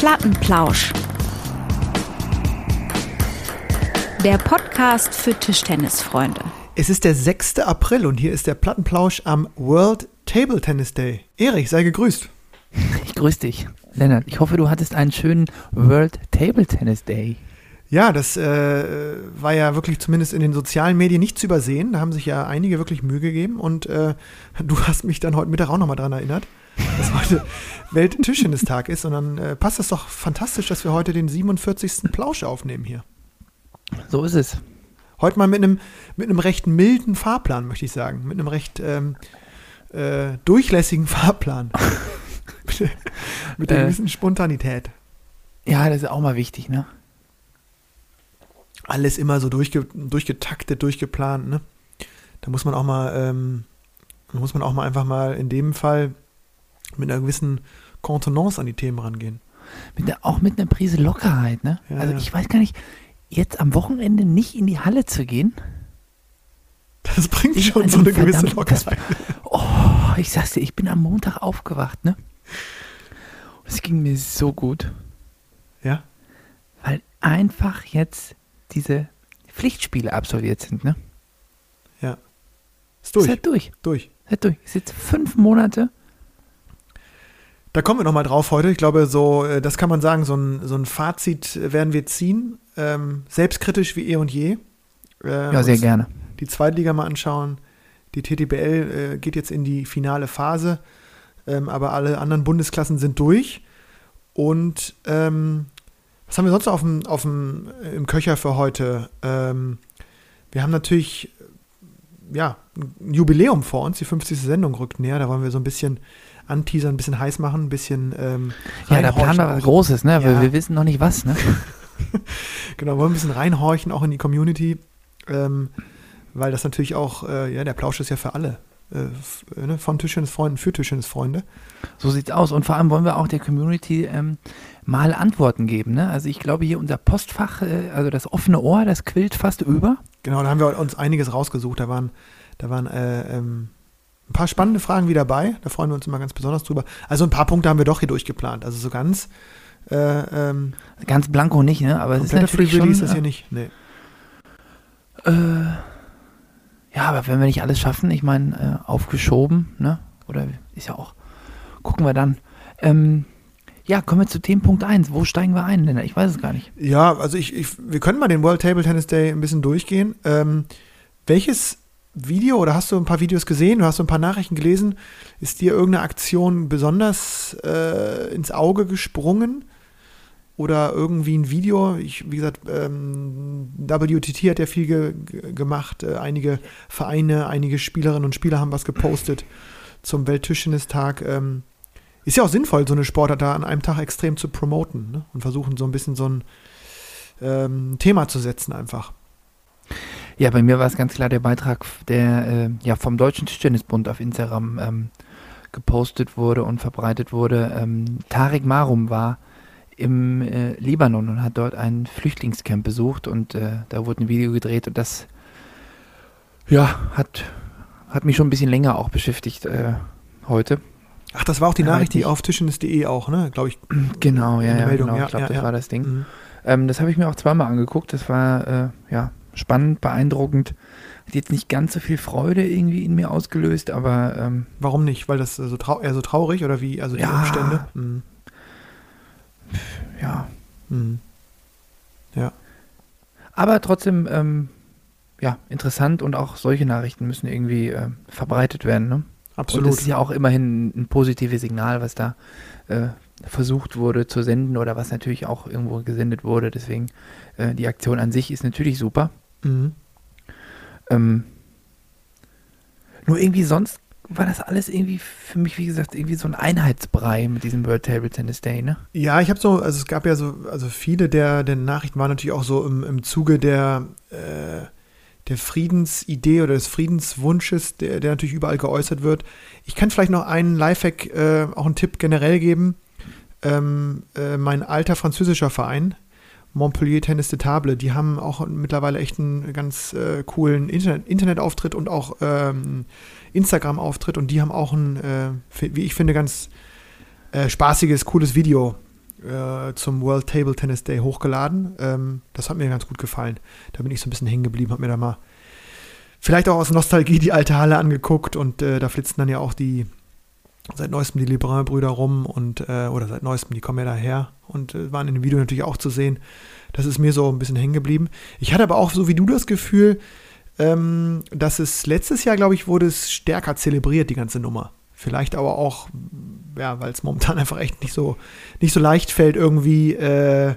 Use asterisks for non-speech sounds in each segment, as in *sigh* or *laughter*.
Plattenplausch. Der Podcast für Tischtennisfreunde. Es ist der 6. April und hier ist der Plattenplausch am World Table Tennis Day. Erich, sei gegrüßt. *laughs* Ich grüße dich, Lennart. Ich hoffe, du hattest einen schönen World Table Tennis Day. Ja, das äh, war ja wirklich zumindest in den sozialen Medien nicht zu übersehen. Da haben sich ja einige wirklich Mühe gegeben und äh, *laughs* du hast mich dann heute Mittag auch nochmal dran erinnert, dass heute Welttischtennistag ist. Und dann äh, passt das doch fantastisch, dass wir heute den 47. Plausch aufnehmen hier. So ist es. Heute mal mit einem, mit einem recht milden Fahrplan, möchte ich sagen. Mit einem recht ähm, äh, durchlässigen Fahrplan. *laughs* mit, mit einer Äh. gewissen Spontanität. Ja, das ist auch mal wichtig, ne? alles immer so durchge durchgetaktet, durchgeplant, ne? Da muss man auch mal, ähm, da muss man auch mal einfach mal in dem Fall mit einer gewissen Kontenance an die Themen rangehen. Mit der, auch mit einer Prise Lockerheit, ne? Ja, also ja. ich weiß gar nicht, jetzt am Wochenende nicht in die Halle zu gehen. Das bringt Ich schon so eine gewisse Lockerheit. Oh, ich sag's dir, ich bin am Montag aufgewacht, ne? Und es ging mir so gut, Ja? weil einfach jetzt diese Pflichtspiele absolviert sind, ne? Ist durch, Ist halt durch. durch. Ist halt durch. Ist jetzt fünf Monate. Da kommen wir nochmal drauf heute. Ich glaube, so, äh, das kann man sagen, so ein, so ein Fazit werden wir ziehen. Ähm, selbstkritisch wie eh und je. Äh, Ja, sehr gerne. die Zweitliga mal anschauen. Die TTBL äh, geht jetzt in die finale Phase, ähm, aber alle anderen Bundesklassen sind durch. Und ähm, was haben wir sonst noch auf dem, auf dem, äh, im Köcher für heute? Ähm, wir haben natürlich ja, ein Jubiläum vor uns. Die 50. Sendung rückt näher. Da wollen wir so ein bisschen anteasern, ein bisschen heiß machen, ein bisschen ähm, Ja, da planen wir was. Großes, ne? Weil Ja. wir wissen noch nicht was, ne? *laughs* Genau, wollen ein bisschen reinhorchen, auch in die Community, ähm, weil das natürlich auch, äh, ja, der Plausch ist ja für alle. Äh, ne? Von Tischtennisfreunden für Tischtennisfreunde. So sieht's aus. Und vor allem wollen wir auch der Community ähm, mal Antworten geben. Ne? Also ich glaube hier unser Postfach, äh, also das offene Ohr, das quillt fast über. Genau, da haben wir uns einiges rausgesucht. Da waren, da waren äh, ähm, ein paar spannende Fragen wieder dabei. Da freuen wir uns immer ganz besonders drüber. Also ein paar Punkte haben wir doch hier durchgeplant. Also so ganz äh, ähm, Ganz blanko nicht, ne? Aber es ist kompletter Free natürlich Release schon, ist hier nicht. Nee. äh, ja, aber wenn wir nicht alles schaffen, ich meine, äh, aufgeschoben, ne? Oder ist ja auch, gucken wir dann. Ähm, ja, kommen wir zu Themenpunkt 1. Wo steigen wir ein? Lennart? Ich weiß es gar nicht. Ja, also ich, ich, wir können mal den World Table Tennis Day ein bisschen durchgehen. Ähm, welches Video oder hast du ein paar Videos gesehen, du hast so ein paar Nachrichten gelesen, ist dir irgendeine Aktion besonders äh, ins Auge gesprungen? Oder irgendwie ein Video? Ich, wie gesagt, ähm, WTT hat ja viel ge ge- gemacht. Äh, einige Vereine, einige Spielerinnen und Spieler haben was gepostet zum Welttischtennistag. Ähm, ist ja auch sinnvoll, so eine Sportart da an einem Tag extrem zu promoten ne? und versuchen so ein bisschen so ein ähm, Thema zu setzen einfach. Ja, bei mir war es ganz klar der Beitrag, der äh, ja vom Deutschen Tischtennisbund auf Instagram ähm, gepostet wurde und verbreitet wurde. Ähm, Tarek Marum war im äh, Libanon und hat dort ein Flüchtlingscamp besucht und äh, da wurde ein Video gedreht und das ja hat, hat mich schon ein bisschen länger auch beschäftigt äh, heute. Ach, das war auch die Nachricht, die auf tischtennis.de auch, ne? Glaube ich. *clears throat* Genau, ja, ja, Meldung, genau. ja, ich glaube, ja, das ja. war das Ding. Mhm. Ähm, das habe ich mir auch zweimal angeguckt. Das war äh, ja spannend, beeindruckend. Hat jetzt nicht ganz so viel Freude irgendwie in mir ausgelöst, aber ähm, Warum nicht? Weil das äh, so eher so traurig oder wie? Also die Ja. Umstände? Mhm. ja. Mhm. Aber trotzdem, ähm, ja, interessant und auch solche Nachrichten müssen irgendwie äh, verbreitet werden. Ne? Und Absolut. das ist ja auch immerhin ein positives Signal, was da äh, versucht wurde zu senden oder was natürlich auch irgendwo gesendet wurde. Deswegen, äh, die Aktion an sich ist natürlich super. Mhm. Ähm, nur irgendwie sonst war das alles irgendwie für mich, wie gesagt, irgendwie so ein Einheitsbrei mit diesem World Table Tennis Day, ne? Ja, ich habe so, also es gab ja so, also viele der, der Nachrichten waren natürlich auch so im, im Zuge der, äh, der Friedensidee oder des Friedenswunsches, der, der natürlich überall geäußert wird. Ich kann vielleicht noch einen Lifehack, äh, auch einen Tipp generell geben. Ähm, äh, mein alter französischer Verein, Montpellier Tennis de Table, die haben auch mittlerweile echt einen ganz äh, coolen Internet, Internetauftritt und auch ähm, Instagram-Auftritt und die haben auch ein, äh, wie ich finde, ganz äh, spaßiges, cooles Video äh, zum World Table Tennis Day hochgeladen. Ähm, das hat mir ganz gut gefallen. Da bin ich so ein bisschen hängen geblieben, habe mir da mal vielleicht auch aus Nostalgie die alte Halle angeguckt und äh, da flitzen dann ja auch die seit neuestem die Lebrun-Brüder rum und äh, oder seit neuestem, die kommen ja daher und äh, waren in dem Video natürlich auch zu sehen. Das ist mir so ein bisschen hängen geblieben. Ich hatte aber auch so wie du das Gefühl, ähm, dass es letztes Jahr, glaube ich, wurde es stärker zelebriert, die ganze Nummer. Vielleicht aber auch, ja, weil es momentan *laughs* einfach echt nicht so, nicht so leicht fällt, irgendwie äh,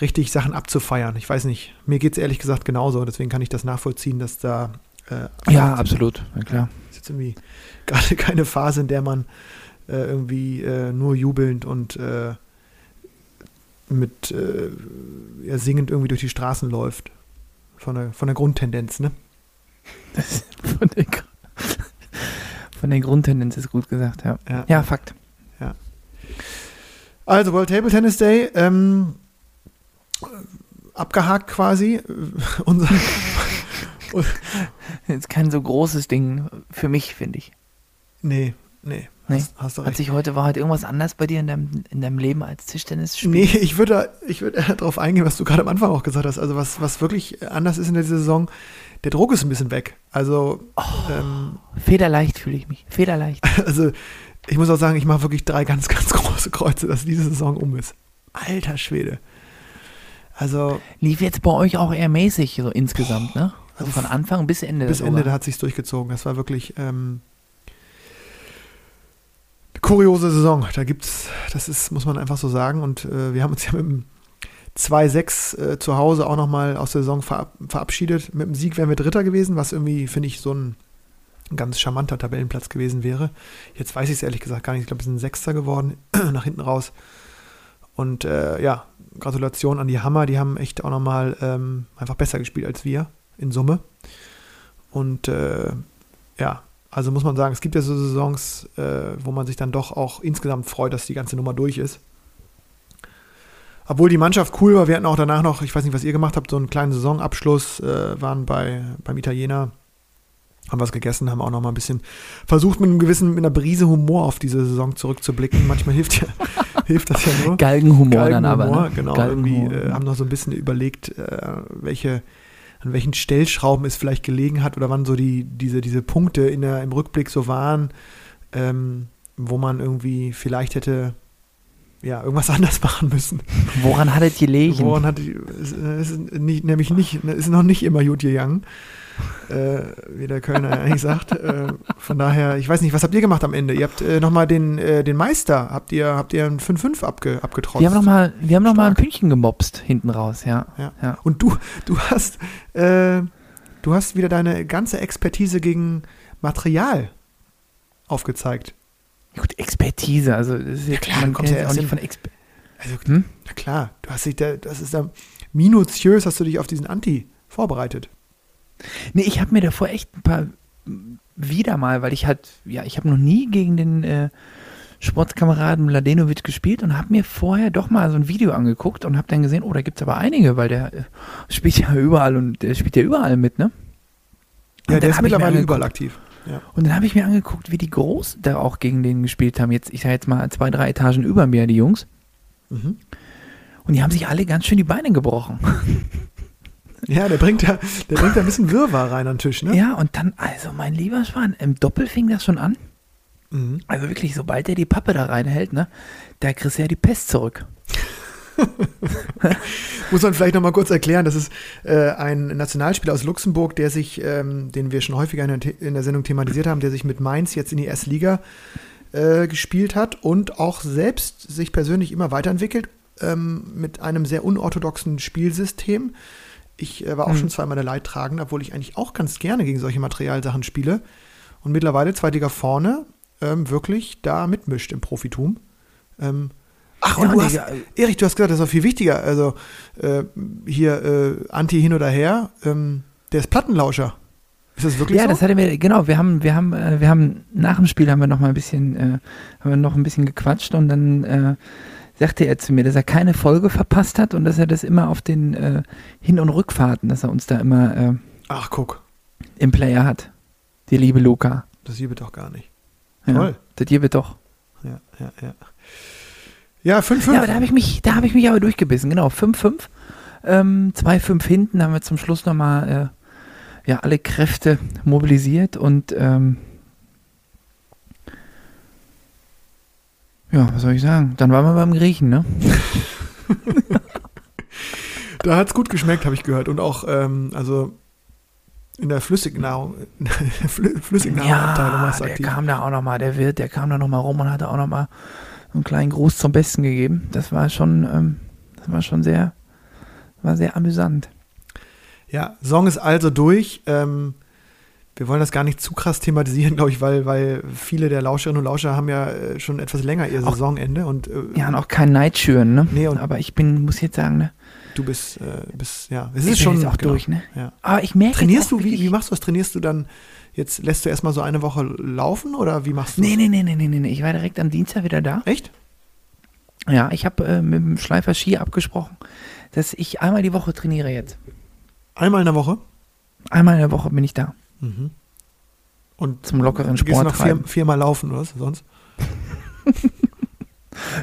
richtig Sachen abzufeiern. Ich weiß nicht. Mir geht es ehrlich gesagt genauso, deswegen kann ich das nachvollziehen, dass da. Äh, ja, absolut, ja, klar. Jetzt irgendwie *laughs* gerade keine Phase, in der man äh, irgendwie äh, nur jubelnd und äh, mit äh, ja, singend irgendwie durch die Straßen läuft. Von der, von der Grundtendenz, ne? *laughs* von, der, von der Grundtendenz ist gut gesagt, ja. Ja, ja Fakt. Ja. Also World Table Tennis Day, ähm, abgehakt quasi. *laughs* Unser Jetzt kein so großes Ding für mich, finde ich. Nee, nee. Nee. Hast, hast Hat sich heute, war heute irgendwas anders bei dir in deinem, in deinem Leben als Tischtennis spielen? Nee, ich würde, ich würde darauf eingehen, was du gerade am Anfang auch gesagt hast. Also was, was wirklich anders ist in der Saison, der Druck ist ein bisschen weg. Also oh, ähm, Federleicht fühle ich mich. Federleicht. *laughs* Also ich muss auch sagen, ich mache wirklich drei ganz, ganz große Kreuze, dass diese Saison um ist. Alter Schwede. Also. Lief jetzt bei euch auch eher mäßig, so insgesamt, ne? Also von Anfang bis Ende. Bis Ende, da hat sich durchgezogen. Das war wirklich ähm, eine kuriose Saison. Da gibt's, das ist, muss man einfach so sagen. Und äh, wir haben uns ja mit dem 2-6 äh, zu Hause auch nochmal aus der Saison verab verabschiedet. Mit dem Sieg wären wir Dritter gewesen, was irgendwie, finde ich, so ein ganz charmanter Tabellenplatz gewesen wäre. Jetzt weiß ich es ehrlich gesagt gar nicht. Ich glaube, wir sind Sechster geworden, *clears throat* nach hinten raus. Und äh, ja, Gratulation an die Hammer. Die haben echt auch nochmal ähm, einfach besser gespielt als wir in Summe. Und äh, ja, also muss man sagen, es gibt ja so Saisons, äh, wo man sich dann doch auch insgesamt freut, dass die ganze Nummer durch ist. Obwohl die Mannschaft cool war, wir hatten auch danach noch, ich weiß nicht, was ihr gemacht habt, so einen kleinen Saisonabschluss, äh, waren bei, beim Italiener, haben was gegessen, haben auch noch mal ein bisschen versucht, mit einem gewissen, mit einer Brise Humor auf diese Saison zurückzublicken. Manchmal hilft ja, *laughs* hilft das ja nur. Galgenhumor, Galgenhumor dann aber. Ne? Genau, Galgenhumor. irgendwie äh, haben noch so ein bisschen überlegt, äh, welche an welchen Stellschrauben es vielleicht gelegen hat oder wann so die, diese, diese Punkte in der, im Rückblick so waren, ähm, wo man irgendwie vielleicht hätte ja, irgendwas *laughs* anders machen müssen. Woran hat es gelegen? Woran hat es ist nicht, nämlich nicht, ist noch nicht immer gut gegangen wie der Kölner *laughs* eigentlich sagt. Äh, von daher, ich weiß nicht, was habt ihr gemacht am Ende? Ihr habt äh, nochmal den, äh, den Meister, habt ihr, habt ihr ein 5-5 abge, abgetrotzt? Wir haben nochmal noch ein Pünktchen gemobst hinten raus, ja. ja. ja. Und du, du hast, äh, du hast wieder deine ganze Expertise gegen Material aufgezeigt. Gut, Expertise, also das ist ja, klar, man kommt ja auch nicht von Exper also, hm? Na klar, du hast dich da, das ist da minutiös hast du dich auf diesen Anti vorbereitet. Nee, ich habe mir davor echt ein paar wieder mal, weil ich halt, ja, ich habe noch nie gegen den äh, Sportkameraden Mladenovic gespielt und habe mir vorher doch mal so ein Video angeguckt und habe dann gesehen, oh, da gibt es aber einige, weil der äh, spielt ja überall und der spielt ja überall mit, ne? Und ja, der ist mittlerweile überall aktiv. Ja. Und dann habe ich mir angeguckt, wie die groß da auch gegen den gespielt haben. Jetzt, ich sage jetzt mal zwei, drei Etagen über mir, die Jungs. Mhm. Und die haben sich alle ganz schön die Beine gebrochen. *laughs* Ja, der bringt ja, der bringt ja ein bisschen Wirrwarr rein an den Tisch, ne? Ja, und dann, also mein lieber Schwan, im Doppel fing das schon an. Mhm. Also wirklich, sobald er die Pappe da reinhält, ne, da kriegst du ja die Pest zurück. *laughs* Muss man vielleicht noch mal kurz erklären, das ist äh, ein Nationalspieler aus Luxemburg, der sich, ähm, den wir schon häufiger in der, in der, Sendung thematisiert haben, der sich mit Mainz jetzt in die erste Liga äh, gespielt hat und auch selbst sich persönlich immer weiterentwickelt ähm, mit einem sehr unorthodoxen Spielsystem. Ich äh, war auch hm. schon zweimal der Leidtragende, obwohl ich eigentlich auch ganz gerne gegen solche Materialsachen spiele. Und mittlerweile zwei Liga vorne ähm, wirklich da mitmischt im Profitum. Ähm, ach, und ja, du hast, Erich, du hast gesagt, das ist auch viel wichtiger. Also äh, hier äh, Anti hin oder her, ähm, der ist Plattenlauscher. Ist das wirklich ja, so? Ja, das hatten wir, genau, wir haben, wir haben, äh, wir haben nach dem Spiel haben wir noch mal ein bisschen, äh, haben wir noch ein bisschen gequatscht und dann äh, sagte er zu mir, dass er keine Folge verpasst hat und dass er das immer auf den äh, Hin- und Rückfahrten, dass er uns da immer äh, Ach, guck. im Player hat. Die liebe Luca. Das hier wird doch gar nicht. Ja, Toll. Das hier wird doch. Ja, ja, ja. Ja, 5-5. Ja, aber da habe ich mich, da habe ich mich aber durchgebissen. Genau, 5-5. Ähm, 2-5 hinten haben wir zum Schluss nochmal äh, ja, alle Kräfte mobilisiert und ähm, ja, was soll ich sagen? Dann waren wir beim Griechen, ne? *laughs* Da hat es gut geschmeckt, habe ich gehört. Und auch, ähm, also in der Flüssignahrung, in der Flü Flüssignahrungsabteilung Ja, der aktiv. kam da auch nochmal, der Wirt, der kam da nochmal rum und hatte auch nochmal einen kleinen Gruß zum Besten gegeben. Das war schon, ähm, das war schon sehr, war sehr amüsant. Ja, Song ist also durch. Ähm, wir wollen das gar nicht zu krass thematisieren, *laughs* glaube ich, weil, weil viele der Lauscherinnen und Lauscher haben ja äh, schon etwas länger ihr Auch- Saisonende und äh, Ja, und auch kein Neid schüren, ne? Nee, und- Aber ich bin, muss jetzt sagen, ne? du bist, äh, bist ja, es Ich ist schon auch genau. durch, ne? Ja. Aber ich merke Trainierst du, wie, wie machst du das? Trainierst du dann, jetzt lässt du erstmal so eine Woche laufen oder wie machst du Nee, nee, nee, nee, nee, nee, nee. Ich war direkt am Dienstag wieder da. Echt? Ja, ich habe äh, mit dem Schleifer Ski abgesprochen, dass ich einmal die Woche trainiere jetzt. Einmal in der Woche? Einmal in der Woche bin ich da. Mhm. Und Zum lockeren du gehst Sport noch vier, viermal laufen, oder was? Sonst? *laughs*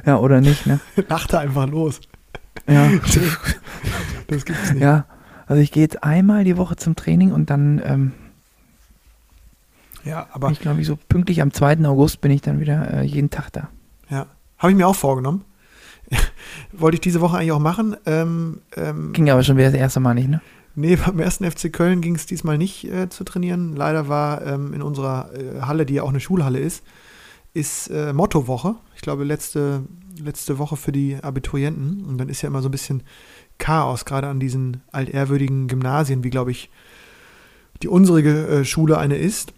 Ja, oder nicht, ne? *laughs* Lachte einfach los. Ja. *laughs* Das gibt's nicht. ja. Also ich gehe jetzt einmal die Woche zum Training und dann ähm, Ja, aber ich glaube ich so pünktlich am 2. August bin ich dann wieder äh, jeden Tag da. ja, habe ich mir auch vorgenommen. Wollte ich diese Woche eigentlich auch machen. Ähm, ähm, Ging aber schon wieder das erste Mal nicht, ne? Nee, beim ersten FC Köln ging es diesmal nicht äh, zu trainieren. Leider war ähm, in unserer äh, Halle, die ja auch eine Schulhalle ist, ist äh, Mottowoche. Ich glaube, letzte, letzte Woche für die Abiturienten. Und dann ist ja immer so ein bisschen Chaos, gerade an diesen altehrwürdigen Gymnasien, wie, glaube ich, die unsere äh, Schule eine ist.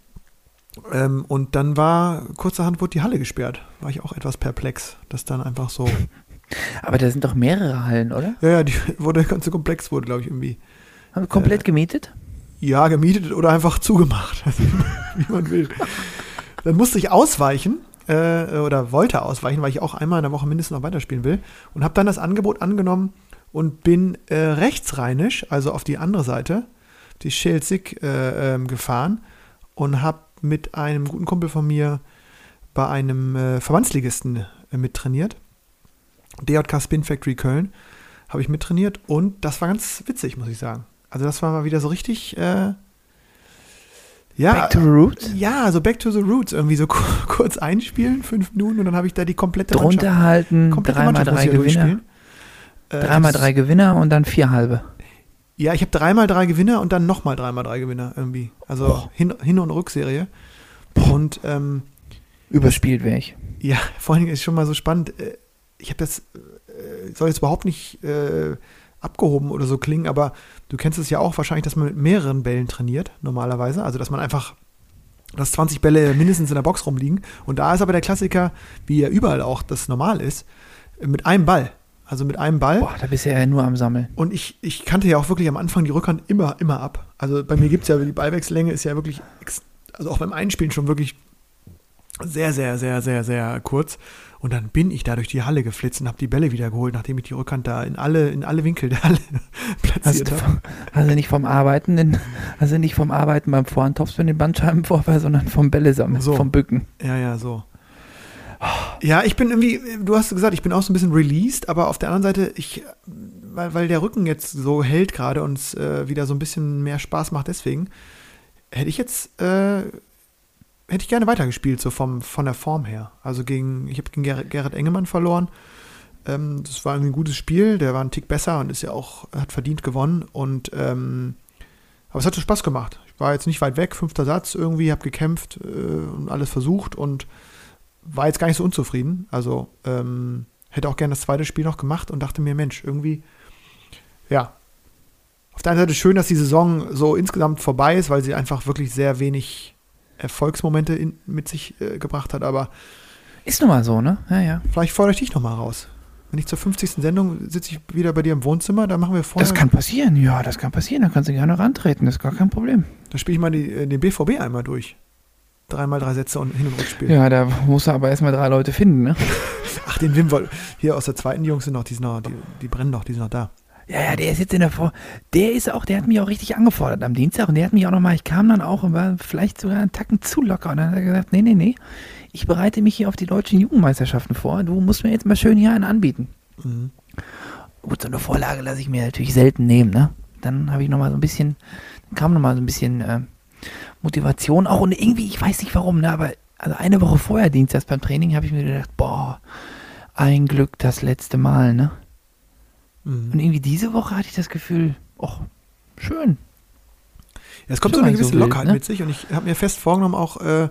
Ähm, und dann war, kurzerhand wurde die Halle gesperrt. War ich auch etwas perplex, dass dann einfach so, *laughs* Aber da sind doch mehrere Hallen, oder? ja, ja, die, *laughs* wurde, der ganze Komplex wurde, glaube ich, irgendwie, Haben wir komplett gemietet? ja, gemietet oder einfach zugemacht, *laughs* also, wie man will. Dann musste ich ausweichen äh, oder wollte ausweichen, weil ich auch einmal in der Woche mindestens noch weiterspielen will und habe dann das Angebot angenommen und bin äh, rechtsrheinisch, also auf die andere Seite, die Schelzig, äh, ähm, gefahren und habe mit einem guten Kumpel von mir bei einem äh, Verbandsligisten äh, mittrainiert. DJK Spin Factory Köln habe ich mittrainiert und das war ganz witzig, muss ich sagen. Also das war mal wieder so richtig, äh, ja, Back to the Roots? ja, so Back to the Roots, irgendwie so *laughs* ku- kurz einspielen, fünf Minuten und dann habe ich da die komplette Drunter halten, komplette 3x3 Mannschaft muss ich ja Gewinner. durchspielen. Äh, 3x3 Gewinner und dann vier halbe. Ja, ich habe dreimal drei Gewinner und dann nochmal dreimal drei Gewinner irgendwie. Also Boah. Hin-, Hin und Rückserie. Und ähm, Überspielt wäre ich. ja, *laughs* vor Dingen ist schon mal so spannend. äh, Ich habe das, äh, soll jetzt überhaupt nicht äh, abgehoben oder so klingen, aber du kennst es ja auch wahrscheinlich, dass man mit mehreren Bällen trainiert, normalerweise. Also, dass man einfach, dass 20 Bälle mindestens in der Box rumliegen. Und da ist aber der Klassiker, wie ja überall auch das normal ist, mit einem Ball. Also mit einem Ball. Boah, da bist du ja nur am Sammeln. Und ich, ich kannte ja auch wirklich am Anfang die Rückhand immer, immer ab. Also bei mir gibt es ja, die Ballwechsellänge ist ja wirklich, also auch beim Einspielen schon wirklich sehr, sehr, sehr, sehr, sehr kurz. Und dann bin ich da durch die Halle geflitzt und habe die Bälle wieder geholt, nachdem ich die Rückhand da in alle, in alle Winkel der Halle *laughs* platziert habe. du nicht vom Arbeiten, in, also nicht vom Arbeiten beim Vorhantopf in den Bandscheibenvorfall, sondern vom Bälle sammeln, So. vom Bücken. Ja, ja, so. Ja, ich bin irgendwie, du hast gesagt, ich bin auch so ein bisschen released, aber auf der anderen Seite, ich, weil, weil der Rücken jetzt so hält gerade und es äh, wieder so ein bisschen mehr Spaß macht, deswegen hätte ich jetzt, äh, hätte ich gerne weitergespielt, so vom, von der Form her. Also gegen, ich habe gegen Ger Gerrit Engemann verloren. Ähm, das war ein gutes Spiel, der war ein Tick besser und ist ja auch, hat verdient gewonnen und, ähm, aber es hat so Spaß gemacht. Ich war jetzt nicht weit weg, fünfter Satz irgendwie, habe gekämpft äh, und alles versucht und war jetzt gar nicht so unzufrieden. Also ähm, hätte auch gerne das zweite Spiel noch gemacht und dachte mir, Mensch, irgendwie, ja. Auf der einen Seite schön, dass die Saison so insgesamt vorbei ist, weil sie einfach wirklich sehr wenig Erfolgsmomente in, mit sich äh, gebracht hat. Aber Ist nun mal so, ne? Ja, ja. vielleicht fordere ich dich nochmal raus. Wenn ich zur 50. Sendung sitze ich wieder bei dir im Wohnzimmer, da machen wir vorher. Das kann passieren, ja, das kann passieren. Da kannst du gerne rantreten, das ist gar kein Problem. Da spiele ich mal die, äh, den BVB einmal durch. Dreimal drei Sätze und Hin- und Rückspiel. Ja, da musst du aber erstmal drei Leute finden, ne? *laughs* Ach, den Wim woll- Hier aus der zweiten Jungs sind noch, die, sind noch die, die brennen noch, die sind noch da. Ja, ja, der ist jetzt in der Vor. Der ist auch, der hat mich auch richtig angefordert am Dienstag und der hat mich auch nochmal, ich kam dann auch und war vielleicht sogar einen Tacken zu locker und dann hat er gesagt, nee, nee, nee, ich bereite mich hier auf die deutschen Jugendmeisterschaften vor, du musst mir jetzt mal schön hier einen anbieten. Mhm. Gut, so eine Vorlage lasse ich mir natürlich selten nehmen, ne? Dann habe ich nochmal so ein bisschen, dann kam nochmal so ein bisschen äh, Motivation auch und irgendwie, ich weiß nicht warum, ne, aber also eine Woche vorher Dienstags beim Training habe ich mir gedacht, boah, ein Glück das letzte Mal, ne? Mhm. Und irgendwie diese Woche hatte ich das Gefühl, ach, schön. Ja, es kommt so eine mal so gewisse wild, Lockerheit ne? mit sich und ich habe mir fest vorgenommen, auch äh,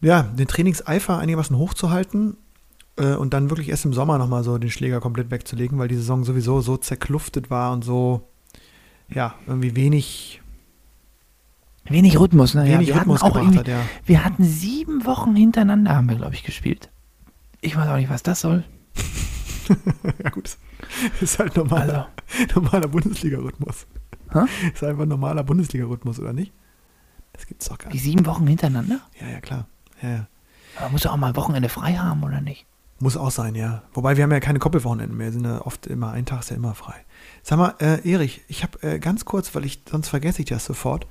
ja, den Trainingseifer einigermaßen hochzuhalten äh, und dann wirklich erst im Sommer nochmal so den Schläger komplett wegzulegen, weil die Saison sowieso so zerkluftet war und so, ja, irgendwie wenig, Wenig Rhythmus, ne? wenig wir Rhythmus hatten auch hat, ja. wir hatten sieben Wochen hintereinander, haben wir, glaube ich, gespielt. Ich weiß auch nicht, was das soll. Ja, *laughs* gut. Das ist halt normaler, Also, normaler Bundesliga-Rhythmus. Ist einfach normaler Bundesliga-Rhythmus, oder nicht? Das gibt's doch gar die nicht. sieben Wochen hintereinander? Ja, ja, klar. Ja, ja. Aber muss doch auch mal Wochenende frei haben, oder nicht? Muss auch sein, ja. Wobei wir haben ja keine Koppelwochenenden mehr, sind ja oft immer, ein Tag ist ja immer frei. Sag mal, äh, Erich, ich habe äh, ganz kurz, weil ich, sonst vergesse ich das sofort.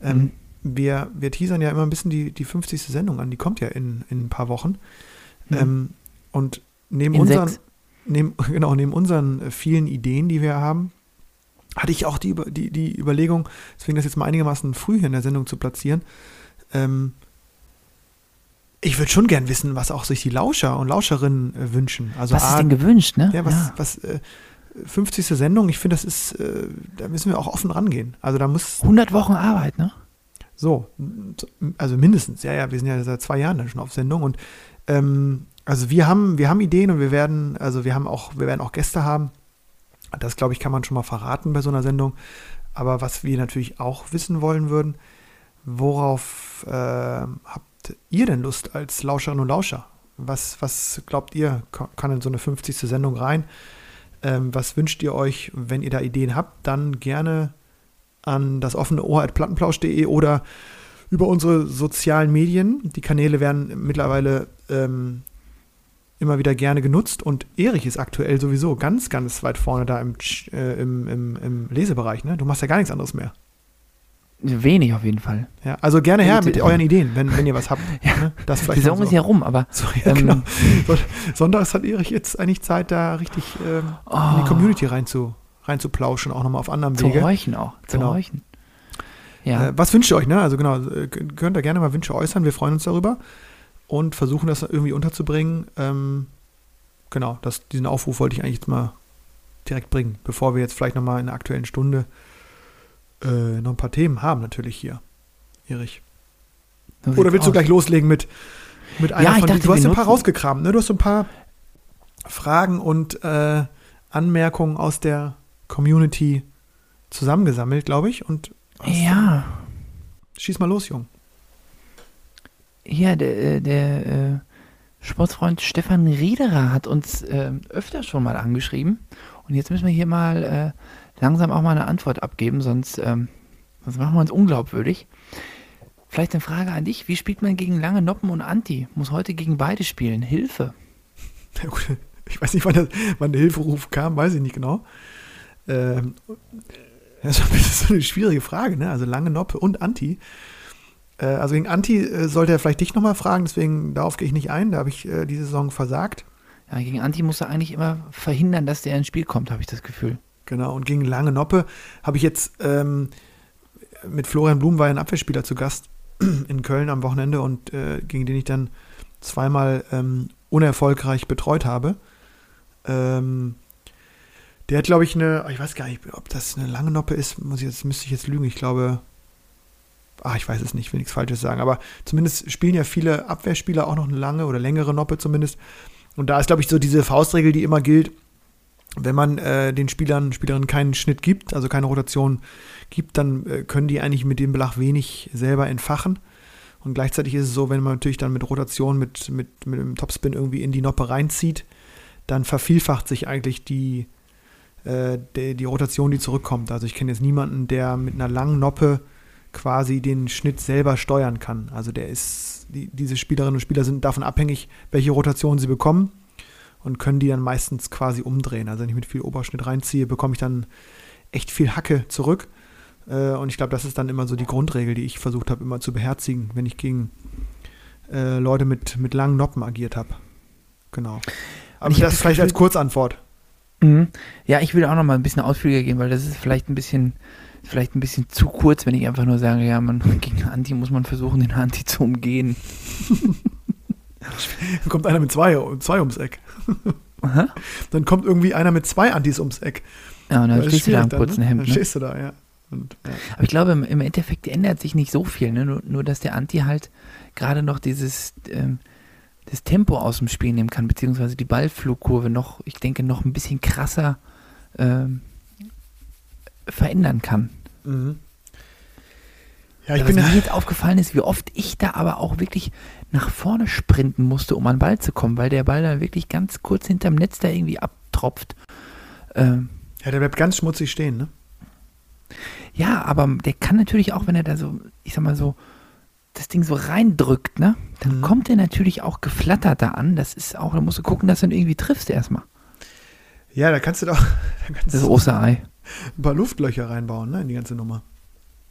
Ähm, Mhm. wir, wir teasern ja immer ein bisschen die, die 50. Sendung an, die kommt ja in, in ein paar Wochen. Mhm. Ähm, und neben In unseren, sechs. Neben, *laughs* genau, neben unseren äh, vielen Ideen, die wir haben, hatte ich auch die, die, die Überlegung, deswegen das jetzt mal einigermaßen früh hier in der Sendung zu platzieren. Ähm, ich würde schon gern wissen, was auch sich die Lauscher und Lauscherinnen äh, wünschen. Also was A, ist denn gewünscht, ne? ja, was, was äh, 50. Sendung, ich finde, das ist, äh, da müssen wir auch offen rangehen. Also da muss 100 Wochen Arbeit, ne? so, also mindestens, ja, ja, wir sind ja seit zwei Jahren dann schon auf Sendung und ähm, also wir haben, wir haben Ideen und wir werden, also wir haben auch, wir werden auch Gäste haben. Das, glaube ich, kann man schon mal verraten bei so einer Sendung. Aber was wir natürlich auch wissen wollen würden, worauf äh, habt ihr denn Lust als Lauscherinnen und Lauscher? Was, was glaubt ihr, kann in so eine 50. Sendung rein? Ähm, was wünscht ihr euch, wenn ihr da Ideen habt, dann gerne an das offene Ohr at plattenplausch.de oder über unsere sozialen Medien. Die Kanäle werden mittlerweile ähm, immer wieder gerne genutzt und Erich ist aktuell sowieso ganz, ganz weit vorne da im, äh, im, im, im Lesebereich. Ne? Du machst ja gar nichts anderes mehr. Wenig auf jeden Fall. Ja, also gerne her Und, mit äh, euren Ideen, wenn, wenn ihr was habt. *laughs* Ne? Das Die vielleicht Saison noch ist so. ja rum, aber *laughs* So, ja, ähm, genau. Son- Sonntags hat Erich jetzt eigentlich Zeit, da richtig ähm, in die Oh. Community rein zu, rein zu plauschen, auch nochmal auf anderem zu Wege. horchen auch. Zu Genau. horchen. Ja. Äh, was wünscht ihr euch, ne? Also genau, äh, könnt könnt ihr gerne mal Wünsche äußern, wir freuen uns darüber und versuchen das irgendwie unterzubringen. Ähm, genau, das, diesen Aufruf wollte ich eigentlich jetzt mal direkt bringen, bevor wir jetzt vielleicht nochmal in der aktuellen Stunde äh, noch ein paar Themen haben, natürlich hier. Erich. Oder willst du aus. gleich loslegen mit, mit einer Ja, von dachte, Du hast ein paar rausgekramt, ne? Du hast so ein paar Fragen und äh, Anmerkungen aus der Community zusammengesammelt, glaube ich. Und Ja. schieß mal los, Jung. Ja, der, äh, der äh, Sportsfreund Stefan Riederer hat uns äh, öfter schon mal angeschrieben. Und jetzt müssen wir hier mal äh, langsam auch mal eine Antwort abgeben, sonst, ähm, sonst machen wir uns unglaubwürdig. Vielleicht eine Frage an dich. Wie spielt man gegen Lange Noppen und Anti? Muss heute gegen beide spielen. Hilfe. Ja, gut. Ich weiß nicht, wann der, wann der Hilferuf kam, weiß ich nicht genau. Ähm, das ist so eine schwierige Frage, ne? Also lange Noppe und Anti. Äh, also gegen Anti äh, sollte er vielleicht dich nochmal fragen, deswegen darauf gehe ich nicht ein. Da habe ich äh, diese Saison versagt. Ja, gegen Anti muss er eigentlich immer verhindern, dass der ins Spiel kommt, habe ich das Gefühl. Genau. Und gegen lange Noppe habe ich jetzt ähm, mit Florian Blum war ja ein Abwehrspieler zu Gast *clears throat* in Köln am Wochenende und äh, gegen den ich dann zweimal ähm, unerfolgreich betreut habe. Ähm, der hat, glaube ich, eine, ich weiß gar nicht, ob das eine lange Noppe ist, muss ich jetzt, müsste ich jetzt lügen. Ich glaube, ah, ich weiß es nicht, will nichts Falsches sagen, aber zumindest spielen ja viele Abwehrspieler auch noch eine lange oder längere Noppe zumindest. Und da ist, glaube ich, so diese Faustregel, die immer gilt, wenn man äh, den Spielern, Spielerinnen keinen Schnitt gibt, also keine Rotation gibt, dann äh, können die eigentlich mit dem Belag wenig selber entfachen. Und gleichzeitig ist es so, wenn man natürlich dann mit Rotation, mit, mit, mit dem Topspin irgendwie in die Noppe reinzieht, dann vervielfacht sich eigentlich die, äh, die, die Rotation, die zurückkommt. Also ich kenne jetzt niemanden, der mit einer langen Noppe quasi den Schnitt selber steuern kann. Also der ist, die, diese Spielerinnen und Spieler sind davon abhängig, welche Rotation sie bekommen. und können die dann meistens quasi umdrehen. Also wenn ich mit viel Oberschnitt reinziehe, bekomme ich dann echt viel Hacke zurück. Äh, und ich glaube, das ist dann immer so die Grundregel, die ich versucht habe, immer zu beherzigen, wenn ich gegen äh, Leute mit, mit langen Noppen agiert habe. Genau. Aber das ist vielleicht als Kurzantwort. Mhm. Ja, ich will auch noch mal ein bisschen ausführlicher gehen, weil das ist vielleicht ein bisschen, vielleicht ein bisschen zu kurz, wenn ich einfach nur sage, ja, man *laughs* gegen Anti muss man versuchen, den Anti zu umgehen. *laughs* Dann kommt einer mit zwei, zwei ums Eck. Aha. Dann kommt irgendwie einer mit zwei Antis ums Eck. Ja, und dann stehst du da im kurzen ne? Hemd. Dann ne? stehst du da, ja. Und, ja. Aber ich glaube, im, im, Endeffekt ändert sich nicht so viel, ne? nur, nur dass der Anti halt gerade noch dieses ähm, das Tempo aus dem Spiel nehmen kann, beziehungsweise die Ballflugkurve noch, ich denke, noch ein bisschen krasser ähm, verändern kann. Mhm. Ja, ich was bin mir jetzt aufgefallen ist, wie oft ich da aber auch wirklich nach vorne sprinten musste, um an den Ball zu kommen, weil der Ball da wirklich ganz kurz hinterm Netz da irgendwie abtropft. Ähm, ja, der bleibt ganz schmutzig stehen, ne? Ja, aber der kann natürlich auch, wenn er da so, ich sag mal so, das Ding so reindrückt, ne? Dann mhm. kommt er natürlich auch geflattert da an. Das ist auch, da musst du gucken, dass du ihn irgendwie triffst erstmal. Ja, da kannst du doch. *laughs* Kannst das Osterei. Ein paar Luftlöcher reinbauen, ne, in die ganze Nummer.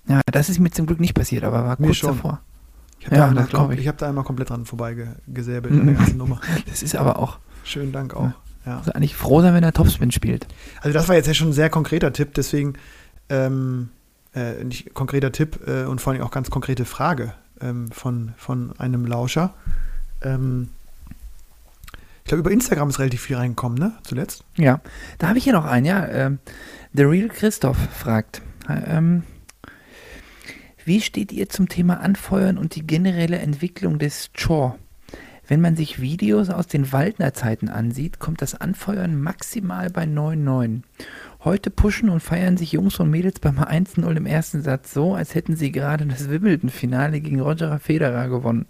Ja, das ist mir zum Glück nicht passiert, aber war mir kurz schon. davor. Ich habe ja, da, hab da einmal komplett dran vorbeigesäbelt mhm. an der *laughs* ganzen Nummer. Das ist aber auch. Schönen Dank auch. Ja. ja. Also eigentlich froh sein, wenn er Topspin spielt. Also das war jetzt ja schon ein sehr konkreter Tipp, deswegen ähm, äh, nicht konkreter Tipp äh, und vor allem auch ganz konkrete Frage ähm, von, von einem Lauscher. Ähm, ich glaube, über Instagram ist relativ viel reingekommen, ne? Zuletzt. Ja, da habe ich hier noch einen, ja. Ähm, The Real Christoph fragt, ähm, wie steht ihr zum Thema Anfeuern und die generelle Entwicklung des Chore? Wenn man sich Videos aus den Waldner-Zeiten ansieht, kommt das Anfeuern maximal bei 9,9. Heute pushen und feiern sich Jungs und Mädels beim 1-0 im ersten Satz so, als hätten sie gerade das Wimbledon-Finale gegen Roger Federer gewonnen.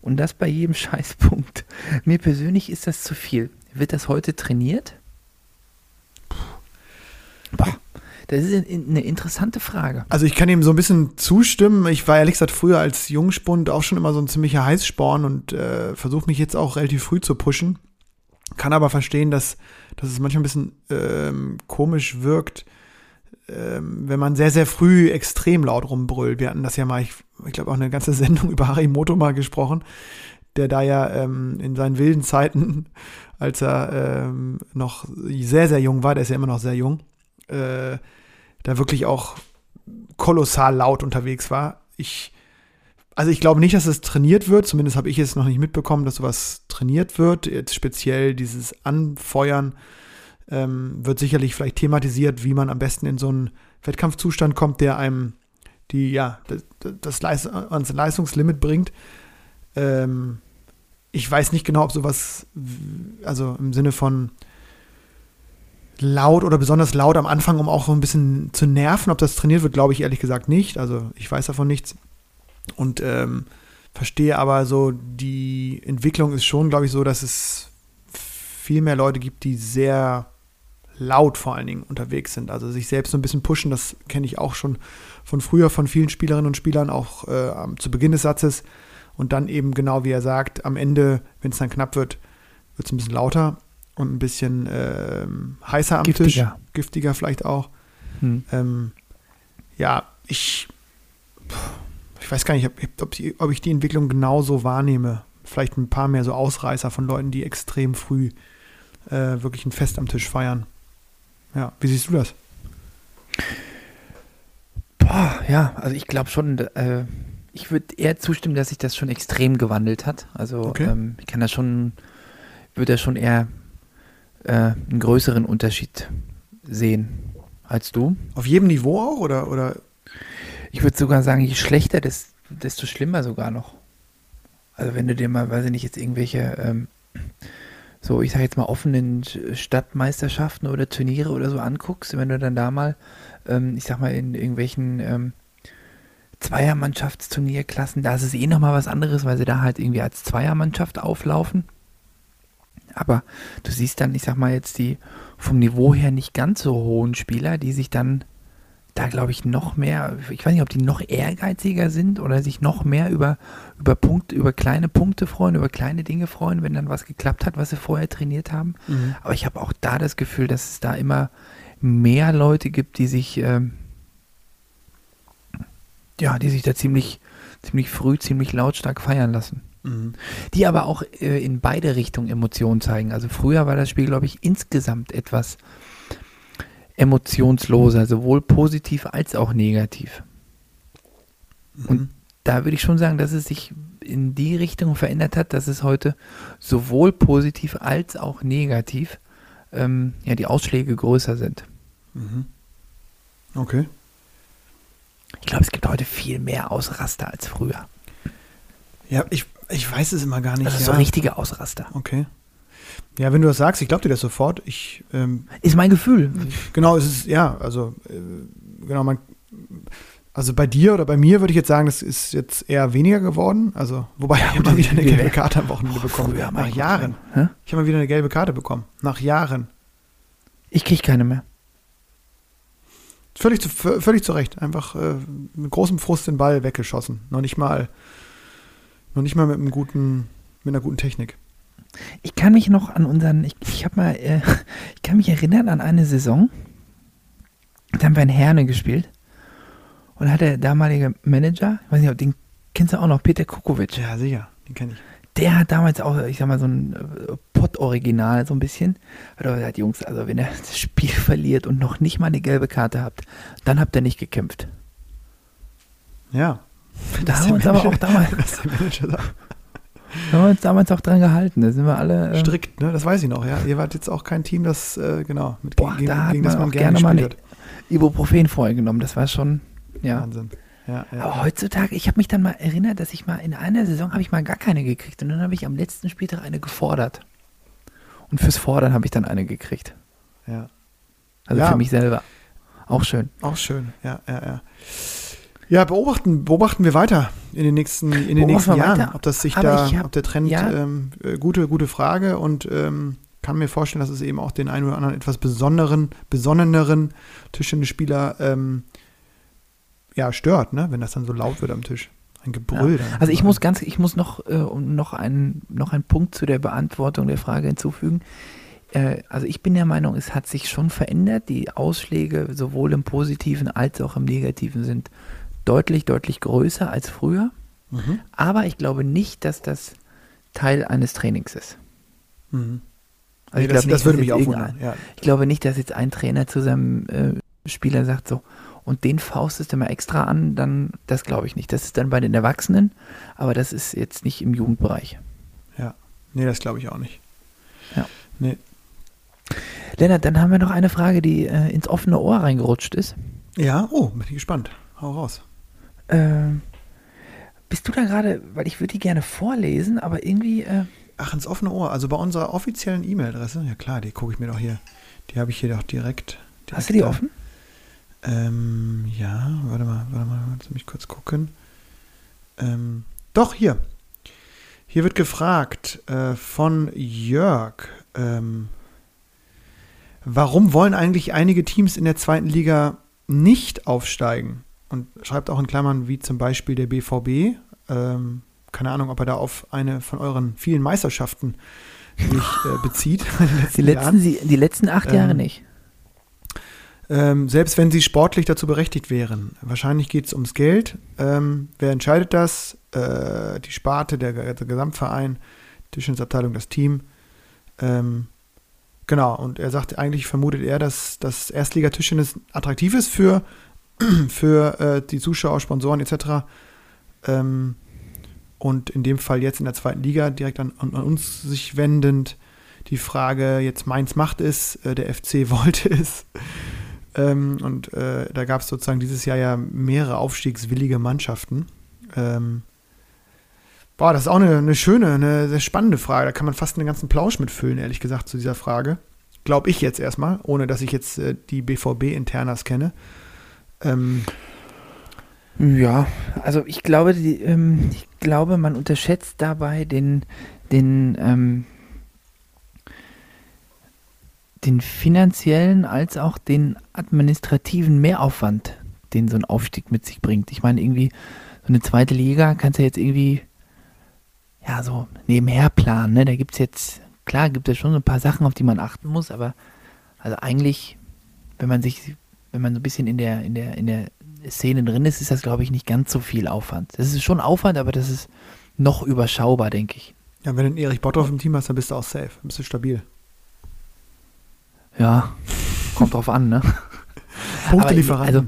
Und das bei jedem *laughs* Scheißpunkt. Mir persönlich ist das zu viel. Wird das heute trainiert? Boah, das ist eine interessante Frage. Also ich kann ihm so ein bisschen zustimmen. Ich war ehrlich gesagt früher als Jungspund auch schon immer so ein ziemlicher Heißsporn und äh, versuche mich jetzt auch relativ früh zu pushen. Kann aber verstehen, dass, dass es manchmal ein bisschen ähm, komisch wirkt, ähm, wenn man sehr, sehr früh extrem laut rumbrüllt. Wir hatten das ja mal, ich, ich glaube, auch eine ganze *laughs* Sendung über Harimoto mal gesprochen, der da ja ähm, in seinen wilden Zeiten, *laughs* als er ähm, noch sehr, sehr jung war, der ist ja immer noch sehr jung, äh, da wirklich auch kolossal laut unterwegs war. Ich also ich glaube nicht, dass es trainiert wird, zumindest habe ich es noch nicht mitbekommen, dass sowas trainiert wird. Jetzt speziell dieses Anfeuern ähm, wird sicherlich vielleicht thematisiert, wie man am besten in so einen Wettkampfzustand kommt, der einem die, ja, das, das Leistungslimit bringt. Ähm, ich weiß nicht genau, ob sowas, also im Sinne von laut oder besonders laut am Anfang, um auch so ein bisschen zu nerven, ob das trainiert wird, glaube ich ehrlich gesagt nicht. Also ich weiß davon nichts. Und ähm, verstehe aber so, die Entwicklung ist schon, glaube ich, so, dass es viel mehr Leute gibt, die sehr laut vor allen Dingen unterwegs sind. Also sich selbst so ein bisschen pushen, das kenne ich auch schon von früher von vielen Spielerinnen und Spielern, auch äh, zu Beginn des Satzes. Und dann eben genau wie er sagt, am Ende, wenn es dann knapp wird, wird es ein bisschen lauter und ein bisschen äh, heißer am giftiger. Tisch. Giftiger vielleicht auch. Hm. Ähm, ja, ich. Ich weiß gar nicht, ob, ob, ich die Entwicklung genauso wahrnehme. Vielleicht ein paar mehr so Ausreißer von Leuten, die extrem früh äh, wirklich ein Fest am Tisch feiern. Ja, wie siehst du das? Boah, ja, also ich glaube schon, äh, ich würde eher zustimmen, dass sich das schon extrem gewandelt hat. Also okay. ähm, ich kann da schon, würde da schon eher äh, einen größeren Unterschied sehen als du. Auf jedem Niveau auch oder, oder ich würde sogar sagen, je schlechter, desto schlimmer sogar noch. Also wenn du dir mal, weiß ich nicht, jetzt irgendwelche, ähm, so ich sage jetzt mal offenen Stadtmeisterschaften oder Turniere oder so anguckst, wenn du dann da mal, ähm, ich sag mal in irgendwelchen ähm, Zweiermannschaftsturnierklassen, da ist es eh nochmal was anderes, weil sie da halt irgendwie als Zweiermannschaft auflaufen. Aber du siehst dann, ich sag mal jetzt die vom Niveau her nicht ganz so hohen Spieler, die sich dann da, glaube ich, noch mehr, ich weiß nicht, ob die noch ehrgeiziger sind oder sich noch mehr über, über Punkte, über kleine Punkte freuen, über kleine Dinge freuen, wenn dann was geklappt hat, was sie vorher trainiert haben. Mhm. Aber ich habe auch da das Gefühl, dass es da immer mehr Leute gibt, die sich, ähm, ja, die sich da ziemlich, ziemlich früh, ziemlich lautstark feiern lassen. Mhm. Die aber auch äh, in beide Richtungen Emotionen zeigen. Also früher war das Spiel, glaube ich, insgesamt etwas emotionsloser, sowohl positiv als auch negativ. Und Mhm. da würde ich schon sagen, dass es sich in die Richtung verändert hat, dass es heute sowohl positiv als auch negativ ähm, ja, die Ausschläge größer sind. Mhm. Okay. Ich glaube, es gibt heute viel mehr Ausraster als früher. Ja, ich, ich weiß es immer gar nicht. Also ja. so richtige Ausraster. Okay. Ja, wenn du das sagst, ich glaube dir das sofort. Ich, ähm, Ist mein Gefühl. genau, es ist, ja, also, äh, genau, man, also bei dir oder bei mir würde ich jetzt sagen, das ist jetzt eher weniger geworden. Also, wobei ich habe mal wieder eine *laughs* gelbe Karte am Wochenende bekommen. Früher, nach. Jahren. Hä? Ich habe mal wieder eine gelbe Karte bekommen. Nach Jahren. Ich kriege keine mehr. Völlig zu, völlig zu Recht. Einfach äh, mit großem Frust den Ball weggeschossen. Noch nicht mal, noch nicht mal mit einem guten, mit einer guten Technik. Ich kann mich noch an unseren, ich, ich habe mal, äh, *laughs* ich kann mich erinnern an eine Saison, da haben wir in Herne gespielt und da hat der damalige Manager, ich weiß nicht, ob den kennst du auch noch, Peter Kukovic, Ja, sicher. Den kenne ich. der hat damals auch, ich sag mal, so ein äh, Pott-Original so ein bisschen, hat aber gesagt, Jungs, also wenn ihr *laughs* das Spiel verliert und noch nicht mal eine gelbe Karte habt, dann habt ihr nicht gekämpft. Ja. Da haben wir uns aber auch damals, *laughs* da haben wir uns damals auch dran gehalten, da sind wir alle... ähm, Strikt, ne? Das weiß ich noch, ja. Ihr wart jetzt auch kein Team, das, äh, genau, mit, Boah, gegen, da hat gegen das man man auch gerne gerne mal. Ibuprofen vorher genommen, das war schon, ja. Wahnsinn. Ja, ja. Aber heutzutage, ich habe mich dann mal erinnert, dass ich mal in einer Saison habe ich mal gar keine gekriegt und dann habe ich am letzten Spieltag eine gefordert. Und fürs Fordern habe ich dann eine gekriegt. ja. Also Ja. für mich selber. Auch schön. Auch schön, ja, ja, ja. Ja, beobachten, beobachten wir weiter in den nächsten, in den nächsten Jahren, weiter. ob das sich Aber da, hab- ob der Trend, ja. ähm, äh, gute, gute Frage und ähm, kann mir vorstellen, dass es eben auch den einen oder anderen etwas besonderen, besonneneren Tischtennisspieler ähm, ja, stört, ne, wenn das dann so laut wird am Tisch. Ein Gebrüll. dann. Also ich muss ganz, ich muss noch, äh, noch einen, noch einen Punkt zu der Beantwortung der Frage hinzufügen. Äh, also ich bin der Meinung, es hat sich schon verändert. Die Ausschläge sowohl im Positiven als auch im Negativen sind deutlich, deutlich größer als früher. Mhm. Aber ich glaube nicht, dass das Teil eines Trainings ist. Mhm. Also Nee, ich das, glaube das nicht, würde dass mich jetzt auch wundern. Ja. Ich glaube nicht, dass jetzt ein Trainer zu seinem äh, Spieler sagt so, und den faustest du mal extra an, dann, das glaube ich nicht. Das ist dann bei den Erwachsenen, aber das ist jetzt nicht im Jugendbereich. Nee, das glaube ich auch nicht. Ja. Nee. Lennart, dann haben wir noch eine Frage, die äh, ins offene Ohr reingerutscht ist. Ja, oh, bin ich gespannt. Hau raus. Ähm, bist du da gerade, weil ich würde die gerne vorlesen, aber irgendwie, äh, Ach, ins offene Ohr. Also bei unserer offiziellen E-Mail-Adresse, ja klar, die gucke ich mir doch hier, die habe ich hier doch direkt. direkt hast du die da. offen? Ähm, ja, warte mal, warte mal, lass mich kurz gucken. Ähm, doch, hier. Hier wird gefragt äh, von Jörg, ähm, warum wollen eigentlich einige Teams in der zweiten Liga nicht aufsteigen? Und schreibt auch in Klammern, wie zum Beispiel der BVB. Ähm, keine Ahnung, ob er da auf eine von euren vielen Meisterschaften sich äh, *laughs* bezieht. letzten Die letzten, sie- die letzten acht Ähm, Jahre nicht. Ähm, selbst wenn sie sportlich dazu berechtigt wären. Wahrscheinlich geht es ums Geld. Ähm, wer entscheidet das? Äh, die Sparte, der, der Gesamtverein, Tischtennisabteilung, das Team. Ähm, genau, und er sagt, eigentlich vermutet er, dass das Erstliga-Tischtennis attraktiv ist für, *clears throat* für äh, die Zuschauer, Sponsoren etc. Ähm, und in dem Fall jetzt in der zweiten Liga direkt an, an uns sich wendend die Frage, jetzt Mainz macht es, äh, der FC *laughs* wollte es. Ähm, und äh, da gab es sozusagen dieses Jahr ja mehrere aufstiegswillige Mannschaften. Ähm, boah, das ist auch eine, eine schöne, eine sehr spannende Frage. Da kann man fast einen ganzen Plausch mitfüllen, ehrlich gesagt, zu dieser Frage. Glaube ich jetzt erstmal, ohne dass ich jetzt äh, die BVB-Internas kenne. Ähm, Ja, also ich glaube, die, ähm, ich glaube, man unterschätzt dabei den, den, ähm, den finanziellen als auch den administrativen Mehraufwand, den so ein Aufstieg mit sich bringt. Ich meine, irgendwie so eine zweite Liga kannst du jetzt irgendwie ja so nebenher planen. Ne? Da gibt es jetzt, klar, gibt es schon so ein paar Sachen, auf die man achten muss, aber also eigentlich, wenn man sich, wenn man so ein bisschen in der, in der, in der Szene drin ist, ist das, glaube ich, nicht ganz so viel Aufwand. Das ist schon Aufwand, aber das ist noch überschaubar, denke ich. Ja, wenn du einen Erich Botthoff im Team hast, dann bist du auch safe, dann bist du stabil. Ja, *laughs* kommt drauf an, ne? *laughs* Punktelieferant. Also,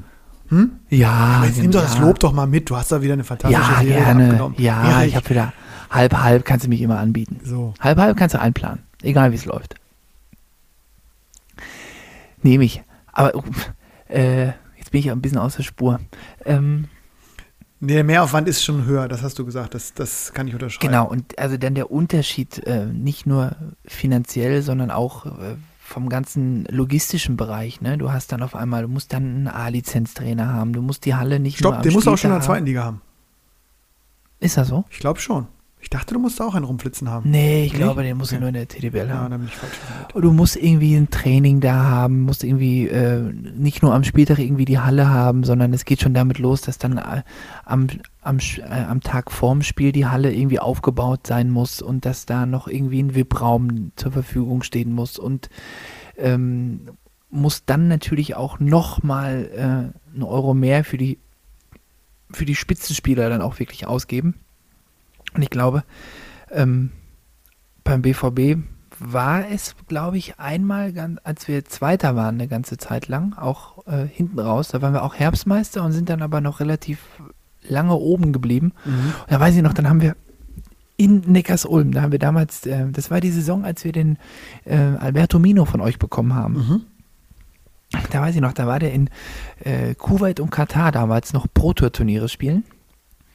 hm? ja. Aber jetzt nimm doch ja. das Lob doch mal mit. Du hast da wieder eine fantastische Ja, Serie gerne. abgenommen. Ja, Erich, ich habe wieder halb, halb kannst du mich immer anbieten. so. Halb, halb kannst du einplanen. Egal wie es läuft. Nehme ich. Aber äh, jetzt bin ich ein bisschen aus der Spur. Ähm, Nee, der Mehraufwand ist schon höher, das hast du gesagt. Das, das kann ich unterschreiben. genau, und also dann der Unterschied äh, nicht nur finanziell, sondern auch äh, vom ganzen logistischen Bereich. Ne? Du hast dann auf einmal, du musst dann einen A-Lizenztrainer haben, du musst die Halle nicht nur Stopp, am den musst du auch schon in der zweiten Liga haben. Ist das so? Ich glaube schon. Ich dachte, du musst auch einen rumflitzen haben. Nee, ich Nee? glaube, den musst du Okay. nur in der TDBL Ja, haben. informiert. Du musst irgendwie ein Training da haben, musst irgendwie äh, nicht nur am Spieltag irgendwie die Halle haben, sondern es geht schon damit los, dass dann äh, am, am, äh, am Tag vorm Spiel die Halle irgendwie aufgebaut sein muss und dass da noch irgendwie ein VIP-Raum zur Verfügung stehen muss und ähm, muss dann natürlich auch nochmal äh, einen Euro mehr für die, für die Spitzenspieler dann auch wirklich ausgeben. Und ich glaube, ähm, beim BVB war es, glaube ich, einmal, ganz, als wir Zweiter waren, eine ganze Zeit lang, auch äh, hinten raus. Da waren wir auch Herbstmeister und sind dann aber noch relativ lange oben geblieben. Mhm. Und da weiß ich noch, dann haben wir in Neckarsulm, da haben wir damals, äh, das war die Saison, als wir den äh, Alberto Mino von euch bekommen haben. Mhm. Da weiß ich noch, da war der in äh, Kuwait und Katar damals noch Pro-Tour-Turniere spielen.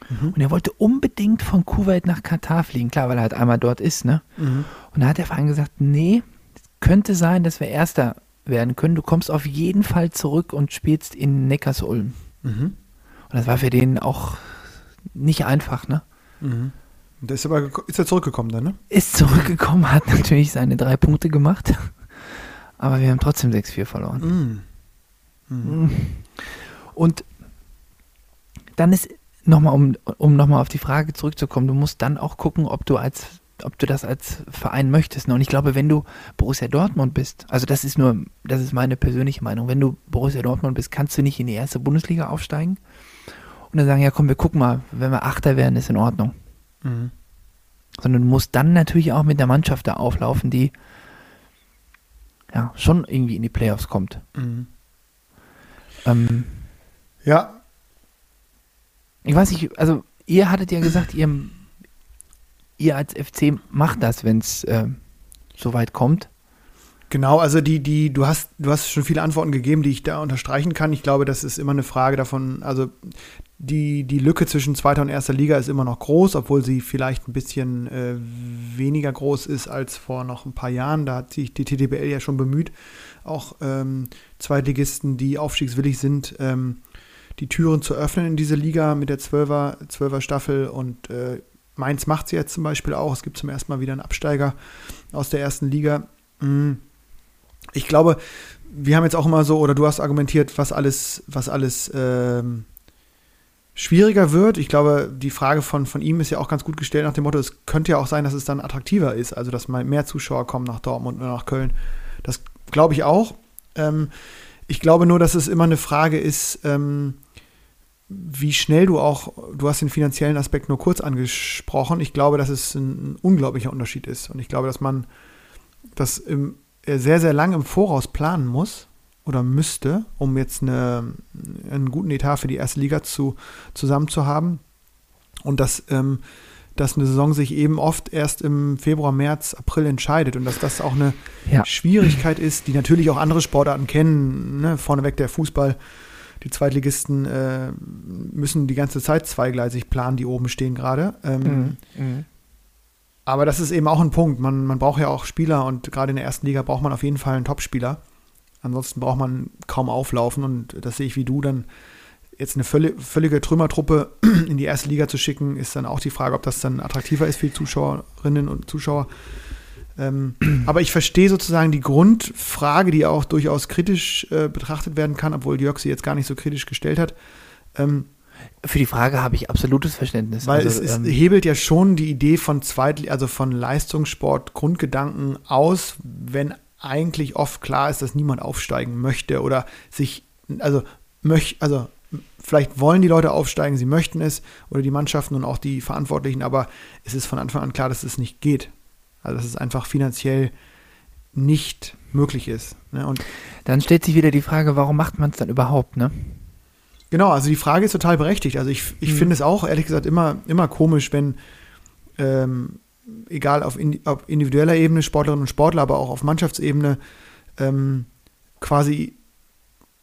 Mhm. Und er wollte unbedingt von Kuwait nach Katar fliegen, klar, weil er halt einmal dort ist, ne? Mhm. Und da hat der Verein gesagt, nee, es könnte sein, dass wir Erster werden können. Du kommst auf jeden Fall zurück und spielst in Neckarsulm. Mhm. Und das war für den auch nicht einfach, ne? Mhm. Der ist aber ist er zurückgekommen dann, ne? Ist zurückgekommen, hat natürlich seine drei Punkte gemacht. Aber wir haben trotzdem 6-4 verloren. Mhm. Mhm. Und dann ist nochmal, um, um nochmal auf die Frage zurückzukommen, du musst dann auch gucken, ob du als ob du das als Verein möchtest. ne? Und ich glaube, wenn du Borussia Dortmund bist, also das ist nur, das ist meine persönliche Meinung, wenn du Borussia Dortmund bist, kannst du nicht in die erste Bundesliga aufsteigen und dann sagen, ja komm, wir gucken mal, wenn wir Achter werden, ist in Ordnung. Mhm. Sondern du musst dann natürlich auch mit der Mannschaft da auflaufen, die ja schon irgendwie in die Playoffs kommt. Mhm. Ähm, Ja, Ich weiß nicht, also ihr hattet ja gesagt, ihr, ihr als FC macht das, wenn es äh, soweit kommt. Genau, also die, die, du hast, du hast schon viele Antworten gegeben, die ich da unterstreichen kann. Ich glaube, das ist immer eine Frage davon, also die, die Lücke zwischen zweiter und erster Liga ist immer noch groß, obwohl sie vielleicht ein bisschen äh, weniger groß ist als vor noch ein paar Jahren. Da hat sich die TTBL ja schon bemüht, auch ähm, Zweitligisten, die aufstiegswillig sind, ähm, die Türen zu öffnen in diese Liga mit der 12er, 12er Staffel und äh, Mainz macht sie jetzt zum Beispiel auch. Es gibt zum ersten Mal wieder einen Absteiger aus der ersten Liga. Mm. Ich glaube, wir haben jetzt auch immer so, oder du hast argumentiert, was alles, was alles ähm, schwieriger wird. Ich glaube, die Frage von, von ihm ist ja auch ganz gut gestellt nach dem Motto, es könnte ja auch sein, dass es dann attraktiver ist, also dass mal mehr Zuschauer kommen nach Dortmund oder nach Köln. Das glaube ich auch. Ähm, ich glaube nur, dass es immer eine Frage ist, ähm, wie schnell du auch, du hast den finanziellen Aspekt nur kurz angesprochen. Ich glaube, dass es ein, unglaublicher Unterschied ist. Und ich glaube, dass man das im, äh, sehr, sehr lang im Voraus planen muss oder müsste, um jetzt eine, einen guten Etat für die erste Liga zu, zusammen zu haben. Und dass, ähm, dass eine Saison sich eben oft erst im Februar, März, April entscheidet und dass das auch eine Ja. Schwierigkeit ist, die natürlich auch andere Sportarten kennen. Ne? Vorneweg der Fußball. Die Zweitligisten äh, müssen die ganze Zeit zweigleisig planen, die oben stehen gerade. Ähm, aber das ist eben auch ein Punkt. Man, man braucht ja auch Spieler und gerade in der ersten Liga braucht man auf jeden Fall einen Topspieler. Ansonsten braucht man kaum auflaufen und das sehe ich wie du dann. Jetzt eine völlig, völlige Trümmertruppe *clears throat* in die erste Liga zu schicken, ist dann auch die Frage, ob das dann attraktiver ist für die Zuschauerinnen und Zuschauer. Ähm, aber ich verstehe sozusagen die Grundfrage, die auch durchaus kritisch äh, betrachtet werden kann, obwohl Jörg sie jetzt gar nicht so kritisch gestellt hat. Ähm, Für die Frage habe ich absolutes Verständnis. weil also, es, es ähm, hebelt ja schon die Idee von Zweit, also von Leistungssport, Grundgedanken aus, wenn eigentlich oft klar ist, dass niemand aufsteigen möchte oder sich, also möch, also vielleicht wollen die Leute aufsteigen, sie möchten es oder die Mannschaften und auch die Verantwortlichen, aber es ist von Anfang an klar, dass es nicht geht. Also dass es einfach finanziell nicht möglich ist. Ne? Und dann stellt sich wieder die Frage, warum macht man es dann überhaupt, ne? Genau, also die Frage ist total berechtigt. Also ich, ich Mhm. finde es auch, ehrlich gesagt, immer, immer komisch, wenn, ähm, egal auf, in, auf individueller Ebene, Sportlerinnen und Sportler, aber auch auf Mannschaftsebene, ähm, quasi,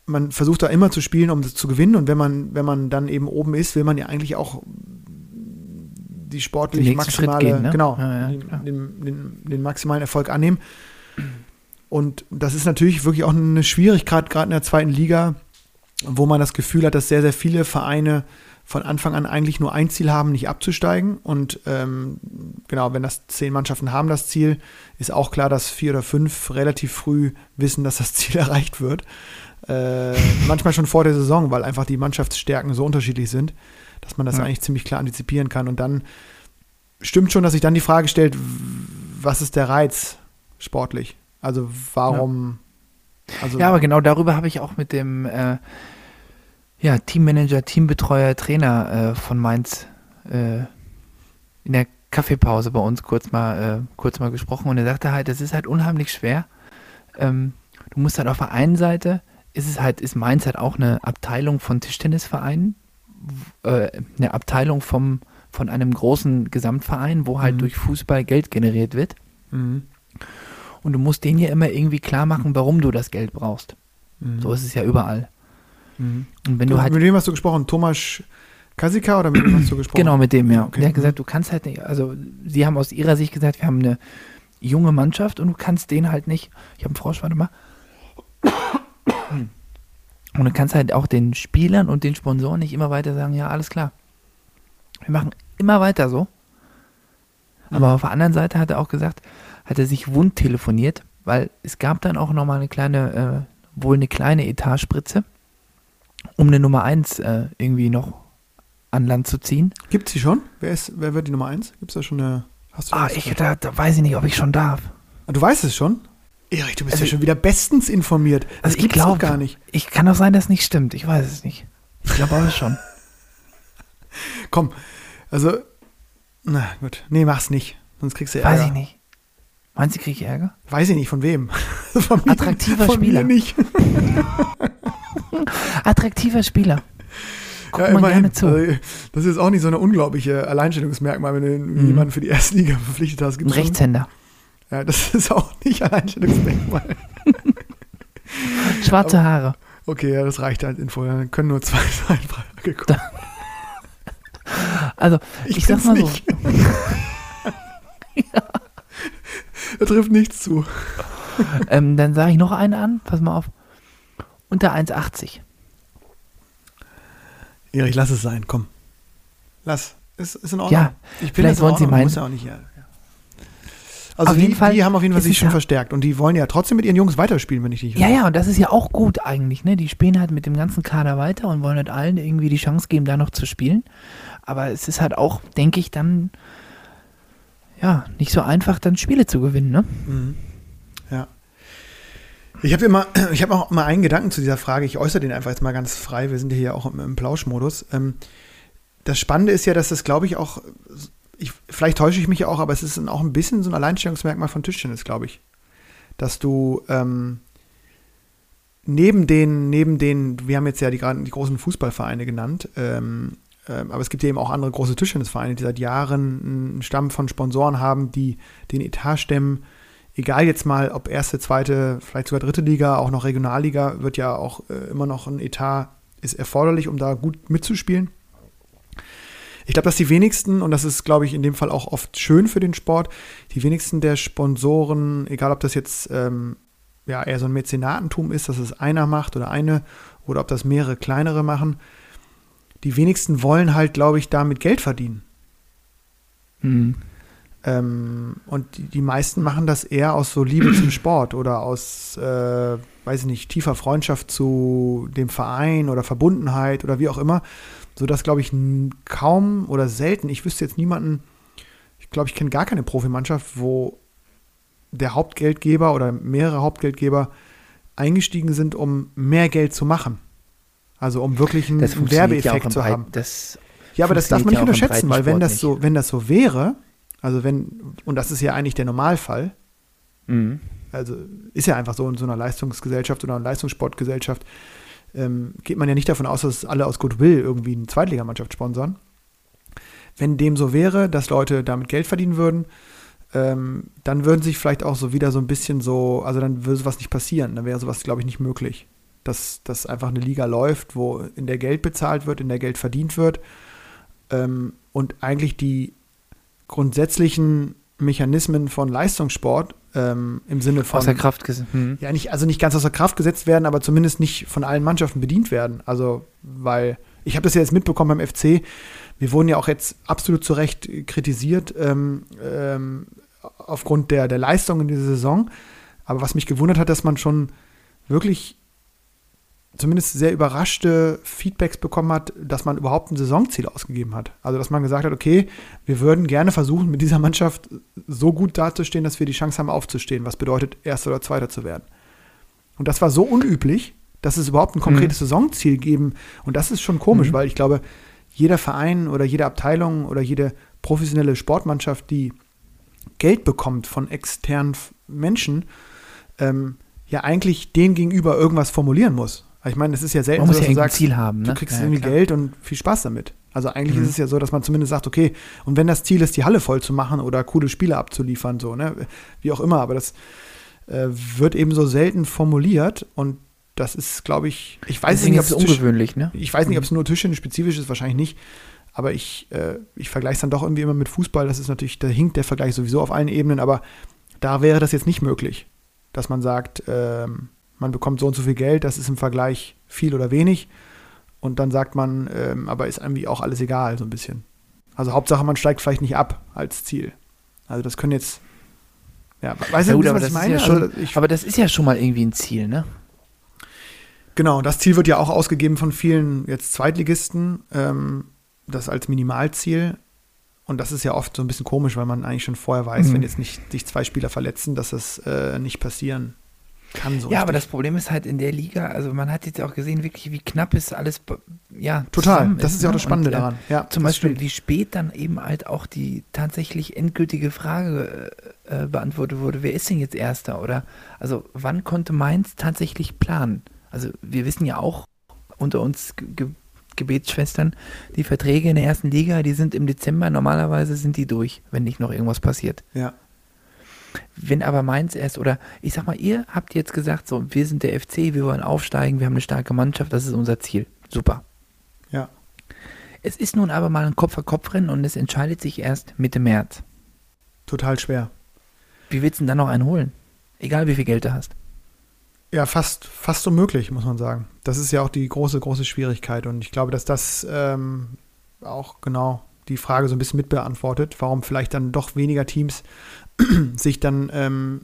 man versucht da immer zu spielen, um das zu gewinnen. Und wenn man, wenn man dann eben oben ist, will man ja eigentlich auch die sportlich Den maximale, gehen, ne? genau, Ja, ja, den, den, den maximalen Erfolg annehmen. Und das ist natürlich wirklich auch eine Schwierigkeit, gerade in der zweiten Liga, wo man das Gefühl hat, dass sehr, sehr viele Vereine von Anfang an eigentlich nur ein Ziel haben, nicht abzusteigen. Und ähm, genau, wenn das zehn Mannschaften haben, das Ziel, ist auch klar, dass vier oder fünf relativ früh wissen, dass das *laughs* Ziel erreicht wird. Äh, manchmal schon vor der Saison, weil einfach die Mannschaftsstärken so unterschiedlich sind, dass man das Ja. eigentlich ziemlich klar antizipieren kann. Und dann stimmt schon, dass sich dann die Frage stellt, was ist der Reiz sportlich? Also warum? Also, Ja, aber genau darüber habe ich auch mit dem äh, ja, Teammanager, Teambetreuer, Trainer äh, von Mainz äh, in der Kaffeepause bei uns kurz mal, äh, kurz mal gesprochen und er sagte halt, das ist halt unheimlich schwer. Ähm, du musst halt auf der einen Seite, ist es halt, ist Mainz halt auch eine Abteilung von Tischtennisvereinen, äh, eine Abteilung vom, von einem großen Gesamtverein, wo halt Mhm. durch Fußball Geld generiert wird. Mhm. Und du musst denen ja immer irgendwie klar machen, warum du das Geld brauchst. Mhm. So ist es ja überall. Mhm. Und wenn Du, du halt mit wem hast du gesprochen? Thomas Kasika oder mit wem hast du gesprochen? Genau, mit dem, ja. Okay. Der hat gesagt, du kannst halt nicht, also sie haben aus ihrer Sicht gesagt, wir haben eine junge Mannschaft und du kannst den halt nicht, ich habe einen Frosch, warte mal. Und du kannst halt auch den Spielern und den Sponsoren nicht immer weiter sagen, ja, alles klar. Wir machen immer weiter so. Aber Mhm. auf der anderen Seite hat er auch gesagt, hat er sich wund telefoniert, weil es gab dann auch nochmal eine kleine, äh, wohl eine kleine Etatspritze, um eine Nummer 1 äh, irgendwie noch an Land zu ziehen. Gibt es die schon? Wer, ist, wer wird die Nummer eins? Gibt es da schon eine. Hast du Ah, ich, da, da weiß ich nicht, ob ich schon darf. Ah, du weißt es schon? Erich, du bist Also- ja schon wieder bestens informiert. Das Also ich gibt's doch glaub- gar nicht. Ich kann auch sein, dass es nicht stimmt. Ich weiß es nicht. Ich glaube aber schon. *laughs* Komm, also, na gut. Nee, mach's nicht. Sonst kriegst du Ärger. Weiß ich nicht. Meinst du, kriege ich Ärger? Weiß ich nicht, von wem? *laughs* von mir, Attraktiver von Spieler. Mir nicht. *laughs* Attraktiver Spieler. Guck Ja, mal immerhin. gerne zu. Also, das ist auch nicht so eine unglaubliche Alleinstellungsmerkmal, wenn du Mhm. jemanden für die erste Liga verpflichtet hast. Ein Gibt's schon- Rechtshänder. Ja, das *laughs* ist auch nicht Alleinstellungsmerkmal. Schwarze Haare. Okay, ja, das reicht als Info. Dann können nur zwei *laughs* sein. Frage kommen. Also, ich, sag bin's mal so. nicht. *laughs* Er trifft nichts zu. Ähm, dann sage ich noch einen an. Pass mal auf. Unter 1,80. Erich, lass es sein, komm. Lass. Ist, ist in Ordnung. Ja, ich vielleicht das in wollen sie meinen- ja auch nicht. Ja, ja. Also Auf die, jeden Fall die haben auf jeden Fall sich schon ja- verstärkt und die wollen ja trotzdem mit ihren Jungs weiterspielen, wenn ich dich Ja, ja, und das ist ja auch gut eigentlich, ne? Die spielen halt mit dem ganzen Kader weiter und wollen halt allen irgendwie die Chance geben, da noch zu spielen. Aber es ist halt auch, denke ich, dann ja, nicht so einfach, dann Spiele zu gewinnen, ne? Mhm. Ja. Ich habe immer, *clears throat* ich habe auch mal einen Gedanken zu dieser Frage. Ich äußere den einfach jetzt mal ganz frei. Wir sind ja hier auch im, im Plauschmodus. Ähm, das Spannende ist ja, dass das, glaube ich, auch, vielleicht täusche ich mich auch, aber es ist auch ein bisschen so ein Alleinstellungsmerkmal von Tischtennis, glaube ich. Dass du ähm, neben den, neben den, wir haben jetzt ja die, die großen Fußballvereine genannt, ähm, ähm, aber es gibt eben auch andere große Tischtennisvereine, die seit Jahren einen Stamm von Sponsoren haben, die den Etat stemmen. Egal jetzt mal, ob erste, zweite, vielleicht sogar dritte Liga, auch noch Regionalliga, wird ja auch äh, immer noch ein Etat ist erforderlich, um da gut mitzuspielen. Ich glaube, dass die wenigsten, und das ist, glaube ich, in dem Fall auch oft schön für den Sport, die wenigsten der Sponsoren, egal ob das jetzt ähm, ja, eher so ein Mäzenatentum ist, dass es einer macht oder eine, oder ob das mehrere kleinere machen, die wenigsten wollen halt, glaube ich, damit Geld verdienen. Hm. Ähm, und die, die meisten machen das eher aus so Liebe zum *clears throat* Sport oder aus, äh, weiß ich nicht, tiefer Freundschaft zu dem Verein oder Verbundenheit oder wie auch immer. Sodass, glaube ich, kaum oder selten, ich wüsste jetzt niemanden, ich glaube, ich kenne gar keine Profimannschaft, wo der Hauptgeldgeber oder mehrere Hauptgeldgeber eingestiegen sind, um mehr Geld zu machen. Also um wirklich einen, ja Werbeeffekt im zu haben. Das, Ja, aber das darf man nicht ja unterschätzen, weil wenn das so, wenn das so wäre, also wenn, und das ist ja eigentlich der Normalfall, Mhm. also ist ja einfach so in so einer Leistungsgesellschaft oder einer Leistungssportgesellschaft, ähm, geht man ja nicht davon aus, dass alle aus Goodwill irgendwie eine Zweitligamannschaft sponsern. Wenn dem so wäre, dass Leute damit Geld verdienen würden, ähm, dann würden sich vielleicht auch so wieder so ein bisschen so, also dann würde sowas nicht passieren, dann wäre sowas, glaube ich, nicht möglich. Dass, dass einfach eine Liga läuft, wo in der Geld bezahlt wird, in der Geld verdient wird ähm, und eigentlich die grundsätzlichen Mechanismen von Leistungssport ähm, im Sinne von Außer Kraft gesetzt. Mhm. ja, nicht, also nicht ganz außer Kraft gesetzt werden, aber zumindest nicht von allen Mannschaften bedient werden. Also, weil ich habe das ja jetzt mitbekommen beim FC. Wir wurden ja auch jetzt absolut zu Recht kritisiert ähm, ähm, aufgrund der, der Leistung in dieser Saison. Aber was mich gewundert hat, dass man schon wirklich zumindest sehr überraschte Feedbacks bekommen hat, dass man überhaupt ein Saisonziel ausgegeben hat. Also, dass man gesagt hat, okay, wir würden gerne versuchen, mit dieser Mannschaft so gut dazustehen, dass wir die Chance haben, aufzustehen, was bedeutet, Erster oder Zweiter zu werden. Und das war so unüblich, dass es überhaupt ein konkretes Saisonziel geben. Und das ist schon komisch, Mhm. weil ich glaube, jeder Verein oder jede Abteilung oder jede professionelle Sportmannschaft, die Geld bekommt von externen Menschen, ähm, ja eigentlich dem gegenüber irgendwas formulieren muss. Ich meine, es ist ja selten Man so, muss dass ja du sagst, Ziel haben. Ne? du kriegst ja, irgendwie klar. Geld und viel Spaß damit. Also eigentlich Mhm. ist es ja so, dass man zumindest sagt, okay, und wenn das Ziel ist, die Halle voll zu machen oder coole Spiele abzuliefern, so, ne, wie auch immer, aber das äh, wird eben so selten formuliert und das ist, glaube ich, ich weiß Deswegen nicht, ob es es Tisch, ungewöhnlich, ne? ich weiß nicht, ob es nur Tischtennis-spezifisch ist, wahrscheinlich nicht. Aber ich, äh, ich vergleiche es dann doch irgendwie immer mit Fußball. Das ist natürlich, da hinkt der Vergleich sowieso auf allen Ebenen, aber da wäre das jetzt nicht möglich, dass man sagt, ähm, man bekommt so und so viel Geld, das ist im Vergleich viel oder wenig. Und dann sagt man, ähm, aber ist irgendwie auch alles egal, so ein bisschen. Also Hauptsache, man steigt vielleicht nicht ab als Ziel. Also das können jetzt, ja, weißt Ja du, gut, was aber ich das ist meine? ja schon- also ich, Aber das ist ja schon mal irgendwie ein Ziel, ne? Genau, das Ziel wird ja auch ausgegeben von vielen jetzt Zweitligisten, ähm, das als Minimalziel. Und das ist ja oft so ein bisschen komisch, weil man eigentlich schon vorher weiß, Mhm. wenn jetzt nicht sich zwei Spieler verletzen, dass das äh, nicht passieren kann. So ja, aber das. Problem ist halt in der Liga, also man hat jetzt auch gesehen, wirklich, wie knapp ist alles, ja, Total, das ist ja auch ne? das Spannende Und, äh, daran. Ja, Zum Beispiel, stimmt. wie spät dann eben halt auch die tatsächlich endgültige Frage äh, äh, beantwortet wurde, wer ist denn jetzt Erster? Oder also wann konnte Mainz tatsächlich planen? Also wir wissen ja auch unter uns Ge Gebetsschwestern, die Verträge in der ersten Liga, die sind im Dezember, normalerweise sind die durch, wenn nicht noch irgendwas passiert. Ja, Wenn aber Mainz erst, oder ich sag mal, ihr habt jetzt gesagt, so, wir sind der FC, wir wollen aufsteigen, wir haben eine starke Mannschaft, das ist unser Ziel. Super. ja, Es ist nun aber mal ein Kopf-an-Kopf-Rennen und es entscheidet sich erst Mitte März. total schwer. Wie willst du denn dann noch einen holen? Egal wie viel Geld du hast. Ja, fast, fast unmöglich, muss man sagen. Das ist ja auch die große, große Schwierigkeit. Und ich glaube, dass das ähm, auch genau die Frage so ein bisschen mitbeantwortet, warum vielleicht dann doch weniger Teams *clears throat* sich dann ähm,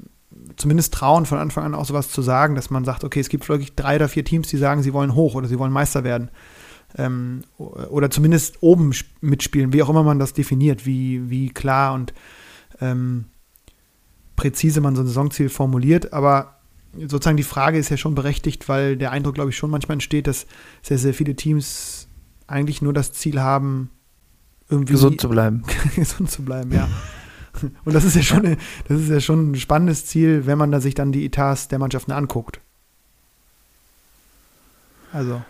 zumindest trauen, von Anfang an auch sowas zu sagen, dass man sagt, okay, es gibt wirklich drei oder vier Teams, die sagen, sie wollen hoch oder sie wollen Meister werden. Ähm, oder zumindest oben sp- mitspielen, wie auch immer man das definiert, wie, wie klar und ähm, präzise man so ein Saisonziel formuliert. Aber sozusagen die Frage ist ja schon berechtigt, weil der Eindruck, glaube ich, schon manchmal entsteht, dass sehr, sehr viele Teams eigentlich nur das Ziel haben, irgendwie Gesund zu bleiben. *laughs* gesund zu bleiben, ja. *laughs* *laughs* Und das ist ja schon, das ist ja schon ein spannendes Ziel, wenn man da sich dann die Etats der Mannschaften anguckt. Also,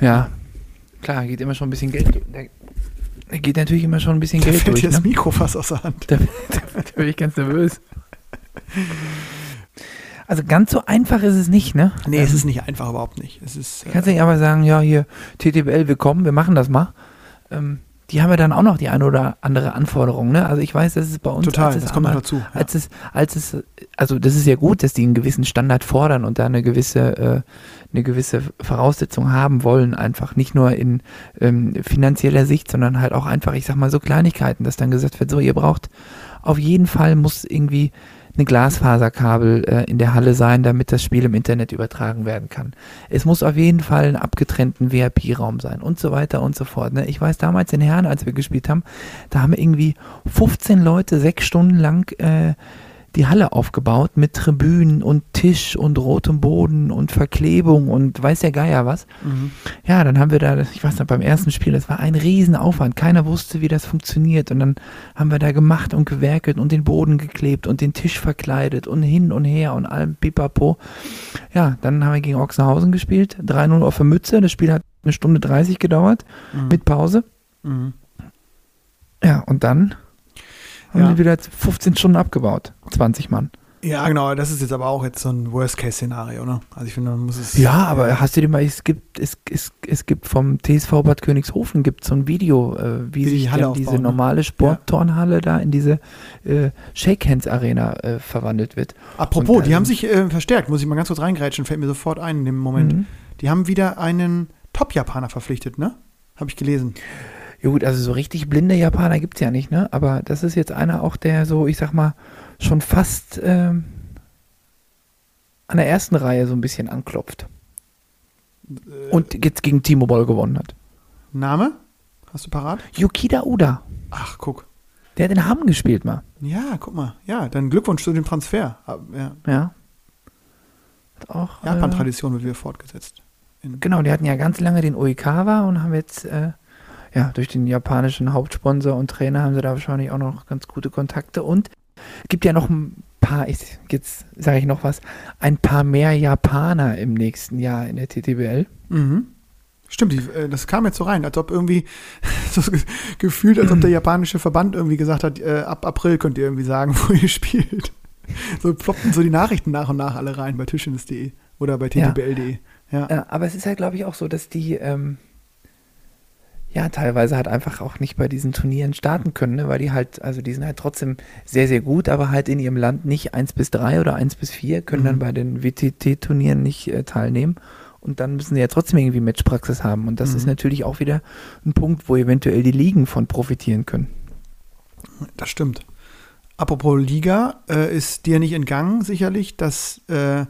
Ja, klar, geht immer schon ein bisschen Geld. Da, geht natürlich immer schon ein bisschen da Geld fällt durch. dir das Ne? Mikro fast aus der Hand. Da, da, *laughs* da bin ich ganz nervös. Also ganz so einfach ist es nicht, ne? Nee, Ähm, es ist nicht einfach, überhaupt nicht. Es ist, Kannst du äh, nicht aber sagen, ja, hier, TTBL, willkommen, wir machen das mal. Ähm, die haben ja dann auch noch die eine oder andere Anforderung. Ne? Also ich weiß, dass es bei uns Total, als es das kommt noch dazu. Ja. als es, als es, also das ist ja gut, dass die einen gewissen Standard fordern und da eine gewisse, äh, eine gewisse Voraussetzung haben wollen, einfach nicht nur in ähm, finanzieller Sicht, sondern halt auch einfach, ich sag mal, so Kleinigkeiten, dass dann gesagt wird, so, ihr braucht auf jeden Fall muss irgendwie eine Glasfaserkabel äh, in der Halle sein, damit das Spiel im Internet übertragen werden kann. Es muss auf jeden Fall einen abgetrennten VIP-Raum sein und so weiter und so fort. Ne? Ich weiß damals in Herren, als wir gespielt haben, da haben irgendwie 15 Leute sechs Stunden lang äh, die Halle aufgebaut mit Tribünen und Tisch und rotem Boden und Verklebung und weiß der Geier was. Mhm. Ja, dann haben wir da, ich weiß noch, beim ersten Spiel, das war ein Riesenaufwand. Keiner wusste, wie das funktioniert. Und dann haben wir da gemacht und gewerkelt und den Boden geklebt und den Tisch verkleidet und hin und her und allem pipapo. Ja, dann haben wir gegen Ochsenhausen gespielt. 3-0 auf der Mütze. Das Spiel hat eine Stunde 30 gedauert Mhm. mit Pause. Mhm. Ja, und dann haben Ja. wir wieder 15 Stunden abgebaut. 20 Mann. Ja, genau, das ist jetzt aber auch jetzt so ein Worst-Case-Szenario, ne? Also ich finde, man muss es. Ja, aber hast du dir mal, es gibt, es, es, es gibt vom TSV Bad Königshofen gibt so ein Video, äh, wie, die sich dann diese ne? normale Sportturnhalle da in diese äh, Shake-Hands-Arena äh, verwandelt wird. Apropos, Und, die ähm, haben sich äh, verstärkt, muss ich mal ganz kurz reingrätschen, fällt mir sofort ein in dem Moment. Mhm. Die haben wieder einen Top-Japaner verpflichtet, ne? Habe ich gelesen. Ja gut, also so richtig blinde Japaner gibt's ja nicht, ne? Aber das ist jetzt einer auch, der so, ich sag mal, schon fast ähm, an der ersten Reihe so ein bisschen anklopft. Äh, Und jetzt gegen Timo Boll gewonnen hat. Name? Hast du parat? Yukida Uda, Ach, guck. der hat in Hamm gespielt mal. Ja, guck mal. Ja, dann Glückwunsch zu dem Transfer. Ah, Ja, Ja. Hat auch. äh, Japan-Tradition wird wieder fortgesetzt. In, Genau, die hatten ja ganz lange den Oikawa und haben jetzt, äh, ja, durch den japanischen Hauptsponsor und Trainer haben sie da wahrscheinlich auch noch ganz gute Kontakte und gibt ja noch ein paar, ich, jetzt sage ich noch was, ein paar mehr Japaner im nächsten Jahr in der TTBL. Mhm. Stimmt, die, äh, das kam jetzt so rein, als ob irgendwie *laughs* so ge- gefühlt, als ob der japanische Verband irgendwie gesagt hat, äh, ab April könnt ihr irgendwie sagen, *laughs* wo ihr spielt. So ploppten so die Nachrichten nach und nach alle rein bei tischtennis.de oder bei Ja. ttbl.de. Ja. Äh, aber es ist halt, glaube ich, auch so, dass die, ähm, ja, teilweise halt einfach auch nicht bei diesen Turnieren starten können, ne? weil die halt, also die sind halt trotzdem sehr, sehr gut, aber halt in ihrem Land nicht 1 bis 3 oder 1 bis 4, können Mhm. dann bei den WTT-Turnieren nicht äh, teilnehmen. Und dann müssen sie ja trotzdem irgendwie Matchpraxis haben. Und das Mhm. ist natürlich auch wieder ein Punkt, wo eventuell die Ligen von profitieren können. Das stimmt. Apropos Liga, äh, ist dir nicht entgangen, sicherlich, dass, äh,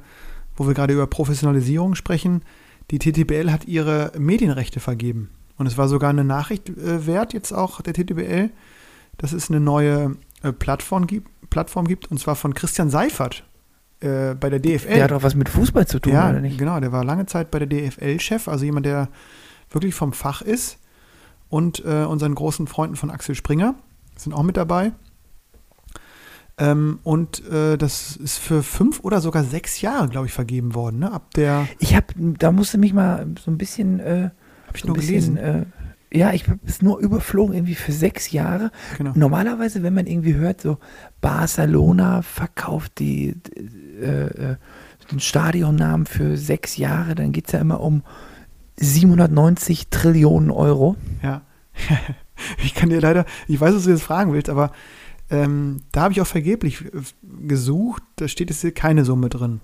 wo wir gerade über Professionalisierung sprechen, die TTBL hat ihre Medienrechte vergeben. Und es war sogar eine Nachricht äh, wert, jetzt auch der TTBL, dass es eine neue äh, Plattform, gibt, Plattform gibt, und zwar von Christian Seifert äh, bei der DFL. Der hat auch was mit Fußball zu tun, ja, oder nicht? genau, der war lange Zeit bei der DFL-Chef, also jemand, der wirklich vom Fach ist. Und äh, unseren großen Freunden von Axel Springer sind auch mit dabei. Ähm, und äh, das ist für fünf oder sogar sechs Jahre, glaube ich, vergeben worden. Ne? Ab der, Ich habe, da musste mich mal so ein bisschen, äh, habe ich so nur bisschen, gelesen. äh, ja, ich habe es nur überflogen, irgendwie für sechs Jahre. genau. Normalerweise, wenn man irgendwie hört, so Barcelona verkauft die, äh, äh, den Stadionnamen für sechs Jahre, dann geht es ja immer um 790 Trillionen Euro. Ja. *laughs* ich kann dir leider, ich weiß, was du jetzt fragen willst, aber ähm, da habe ich auch vergeblich äh, gesucht. Da steht jetzt hier keine Summe drin.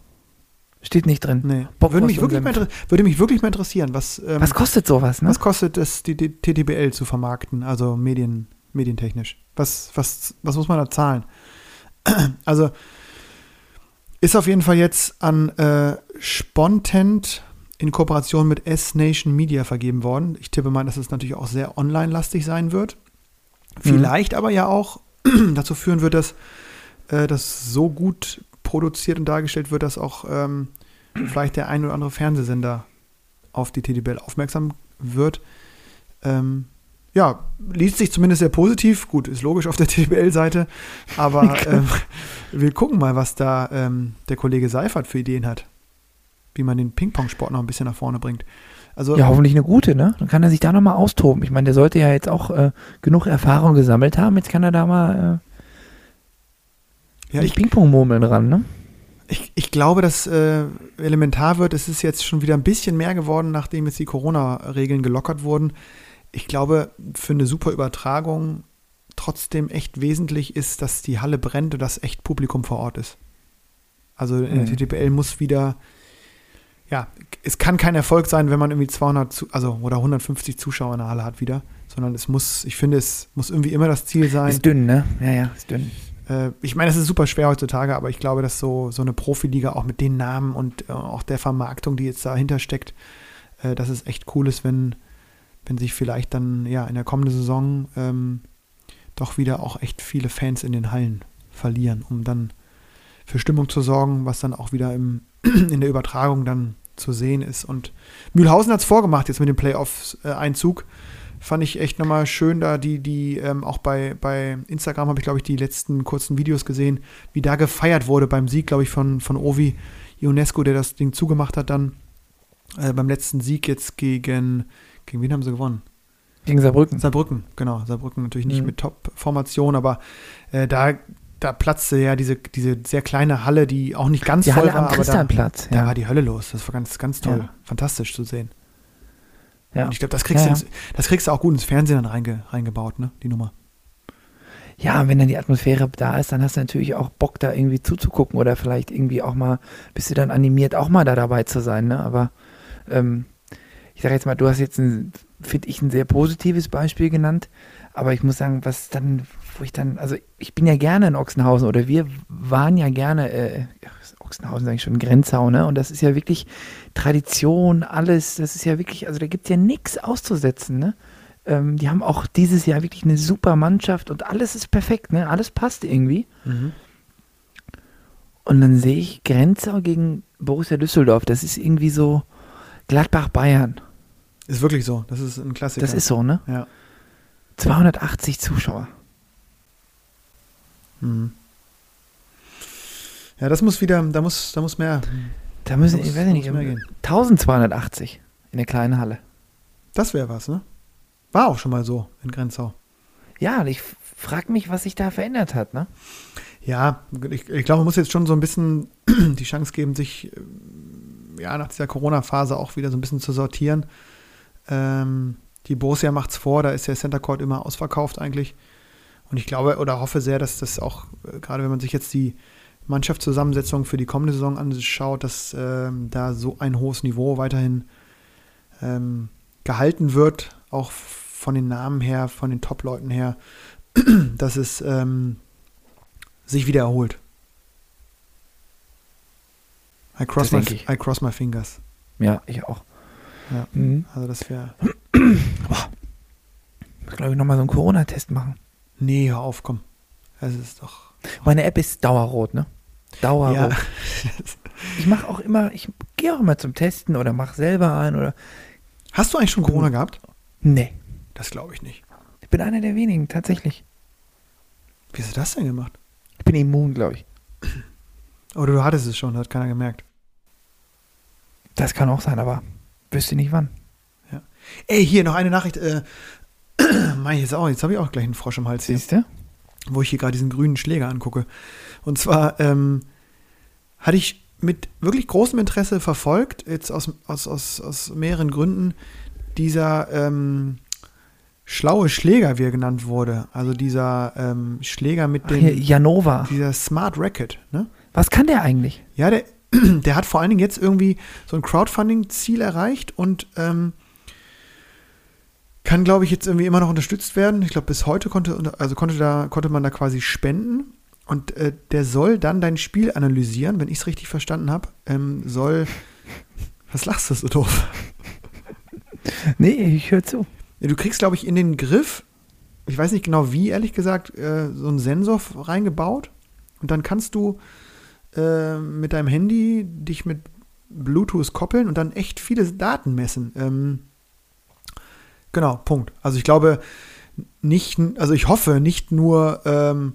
Steht nicht drin. Nee. Würde mich, wirklich mal, würde mich wirklich mal interessieren, was, ähm, Was kostet sowas, ne? was kostet es, die, die TTBL zu vermarkten, also Medien, medientechnisch? Was, was, was muss man da zahlen? *clears throat* Also ist auf jeden Fall jetzt an äh, Spontent in Kooperation mit S-Nation Media vergeben worden. Ich tippe mal, dass es natürlich auch sehr online-lastig sein wird. Vielleicht aber ja auch *clears throat* dazu führen wird, dass äh, das so gut produziert und dargestellt wird, dass auch ähm, vielleicht der ein oder andere Fernsehsender auf die TTBL aufmerksam wird. Ähm, ja, liest sich zumindest sehr positiv. Gut, ist logisch auf der *laughs* TTBL-Seite. Aber *laughs* ähm, wir gucken mal, was da ähm, der Kollege Seifert für Ideen hat. Wie man den Ping-Pong-Sport noch ein bisschen nach vorne bringt. Also, Ja, hoffentlich eine gute, ne? Dann kann er sich da nochmal austoben. Ich meine, der sollte ja jetzt auch äh, genug Erfahrung gesammelt haben. Jetzt kann er da mal äh, ja, mit ich, Ping-Pong-Murmeln ran, ne? ich, ich glaube, dass äh, elementar wird. Es ist jetzt schon wieder ein bisschen mehr geworden, nachdem jetzt die Corona-Regeln gelockert wurden. ich glaube, für eine super Übertragung trotzdem echt wesentlich ist, dass die Halle brennt und dass echt Publikum vor Ort ist. Also in der Mhm. TTPL muss wieder, ja, es kann kein Erfolg sein, wenn man irgendwie 200, zu, also oder 150 Zuschauer in der Halle hat wieder, sondern es muss, ich finde, es muss irgendwie immer das Ziel sein. Ist dünn, ne? Ja, ja, ist dünn. Äh, ich meine, es ist super schwer heutzutage, aber ich glaube, dass so, so eine Profiliga auch mit den Namen und äh, auch der Vermarktung, die jetzt dahinter steckt, äh, dass es echt cool ist, wenn, wenn sich vielleicht dann ja in der kommenden Saison ähm, doch wieder auch echt viele Fans in den Hallen verlieren, um dann für Stimmung zu sorgen, was dann auch wieder im, *clears throat* in der Übertragung dann zu sehen ist. Und Mühlhausen hat es vorgemacht jetzt mit dem Playoffs-Einzug. Fand ich echt nochmal schön, da die, die, ähm, auch bei, bei Instagram habe ich, glaube ich, die letzten kurzen Videos gesehen, wie da gefeiert wurde beim Sieg, glaube ich, von, von Ovi Ionesco, der das Ding zugemacht hat dann äh, beim letzten Sieg jetzt gegen, gegen wen haben sie gewonnen? Gegen Saarbrücken. Saarbrücken, genau. Saarbrücken natürlich nicht Mhm. mit Top-Formation, aber äh, da, da platzte ja diese, diese sehr kleine Halle, die auch nicht ganz Die voll Halle war, am aber da, Christianplatz. da Ja. war die Hölle los. Das war ganz, ganz toll. Ja. Fantastisch zu sehen. Ja. Und ich glaube, das kriegst, Ja, du ins, das kriegst du auch gut ins Fernsehen dann reinge, reingebaut, ne? Die Nummer. ja, und wenn dann die Atmosphäre da ist, dann hast du natürlich auch Bock, da irgendwie zuzugucken oder vielleicht irgendwie auch mal, bist du dann animiert, auch mal da dabei zu sein, ne? Aber ähm, ich sage jetzt mal, du hast jetzt finde ich, ein sehr positives Beispiel genannt, aber ich muss sagen, was dann, wo ich dann, also ich bin ja gerne in Ochsenhausen oder wir waren ja gerne, äh, ja, Ochsenhausen sage ich schon, Grenzau, ne? Und das ist ja wirklich Tradition, alles, das ist ja wirklich, also da gibt es ja nichts auszusetzen, ne? Ähm, die haben auch dieses Jahr wirklich eine super Mannschaft und alles ist perfekt, ne? Alles passt irgendwie. Und dann sehe ich Grenzau gegen Borussia Düsseldorf. Das ist irgendwie so Gladbach-Bayern. Ist wirklich so. Das ist ein Klassiker. Das ist so, ne? Ja. 280 Zuschauer. Mhm. Ja, das muss wieder, da muss, da muss mehr. Da müssen, Muss- ich weiß nicht, mehr gehen. 1280 in der kleinen Halle. Das wäre was, ne? War auch schon mal so in Grenzau. Ja, und ich frage mich, was sich da verändert hat, ne? Ja, ich, ich glaube, man muss jetzt schon so ein bisschen *clears throat* die Chance geben, sich ähm, ja, nach dieser Corona-Phase auch wieder so ein bisschen zu sortieren. Ähm, die Borussia macht's vor, da ist der Center Court immer ausverkauft eigentlich. Und ich glaube oder hoffe sehr, dass das auch, äh, gerade wenn man sich jetzt die Mannschaftszusammensetzung für die kommende Saison anschaut, dass ähm, da so ein hohes Niveau weiterhin ähm, gehalten wird, auch von den Namen her, von den Top-Leuten her, *clears throat* dass es ähm, sich wieder erholt. I cross, my. I cross my fingers. Ja, ich auch. Ja. Mhm. Also das wäre. Muss, glaube ich, nochmal so einen Corona-Test machen. Nee, hör auf, komm. Es ist doch. Meine App ist dauerrot, ne? Dauerrot. Ja. *laughs* Ich mache auch immer, ich gehe auch immer zum Testen oder mache selber ein oder. Hast du eigentlich schon Corona gehabt? Nee. Das glaube ich nicht. Ich bin einer der wenigen, tatsächlich. Wie hast du das denn gemacht? Ich bin immun, glaube ich. *clears throat* Oder du hattest es schon, hat keiner gemerkt. Das kann auch sein, aber wüsste nicht wann. Ey, hier noch eine Nachricht. Äh, *clears throat* Mei, jetzt auch, jetzt habe ich auch gleich einen Frosch im Hals hier, Siehst du? wo ich hier gerade diesen grünen Schläger angucke. Und zwar ähm, hatte ich mit wirklich großem Interesse verfolgt, jetzt aus, aus, aus, aus mehreren Gründen, dieser ähm, schlaue Schläger, wie er genannt wurde. Also dieser ähm, Schläger mit dem, Janova. dieser Smart Racket, ne? Was kann der eigentlich? Ja, der, *clears throat* der hat vor allen Dingen jetzt irgendwie so ein Crowdfunding-Ziel erreicht und ähm, kann, glaube ich, jetzt irgendwie immer noch unterstützt werden. Ich glaube, bis heute konnte, also konnte, da, konnte man da quasi spenden. Und äh, der soll dann dein Spiel analysieren, wenn ich es richtig verstanden habe. Ähm, soll. *laughs* Was lachst du so doof? Nee, ich höre zu. Du kriegst, glaube ich, in den Griff, ich weiß nicht genau wie, ehrlich gesagt, äh, so einen Sensor reingebaut. Und dann kannst du äh, mit deinem Handy dich mit Bluetooth koppeln und dann echt viele Daten messen. Ähm, genau, Punkt. Also ich glaube nicht, also ich hoffe nicht nur, ähm,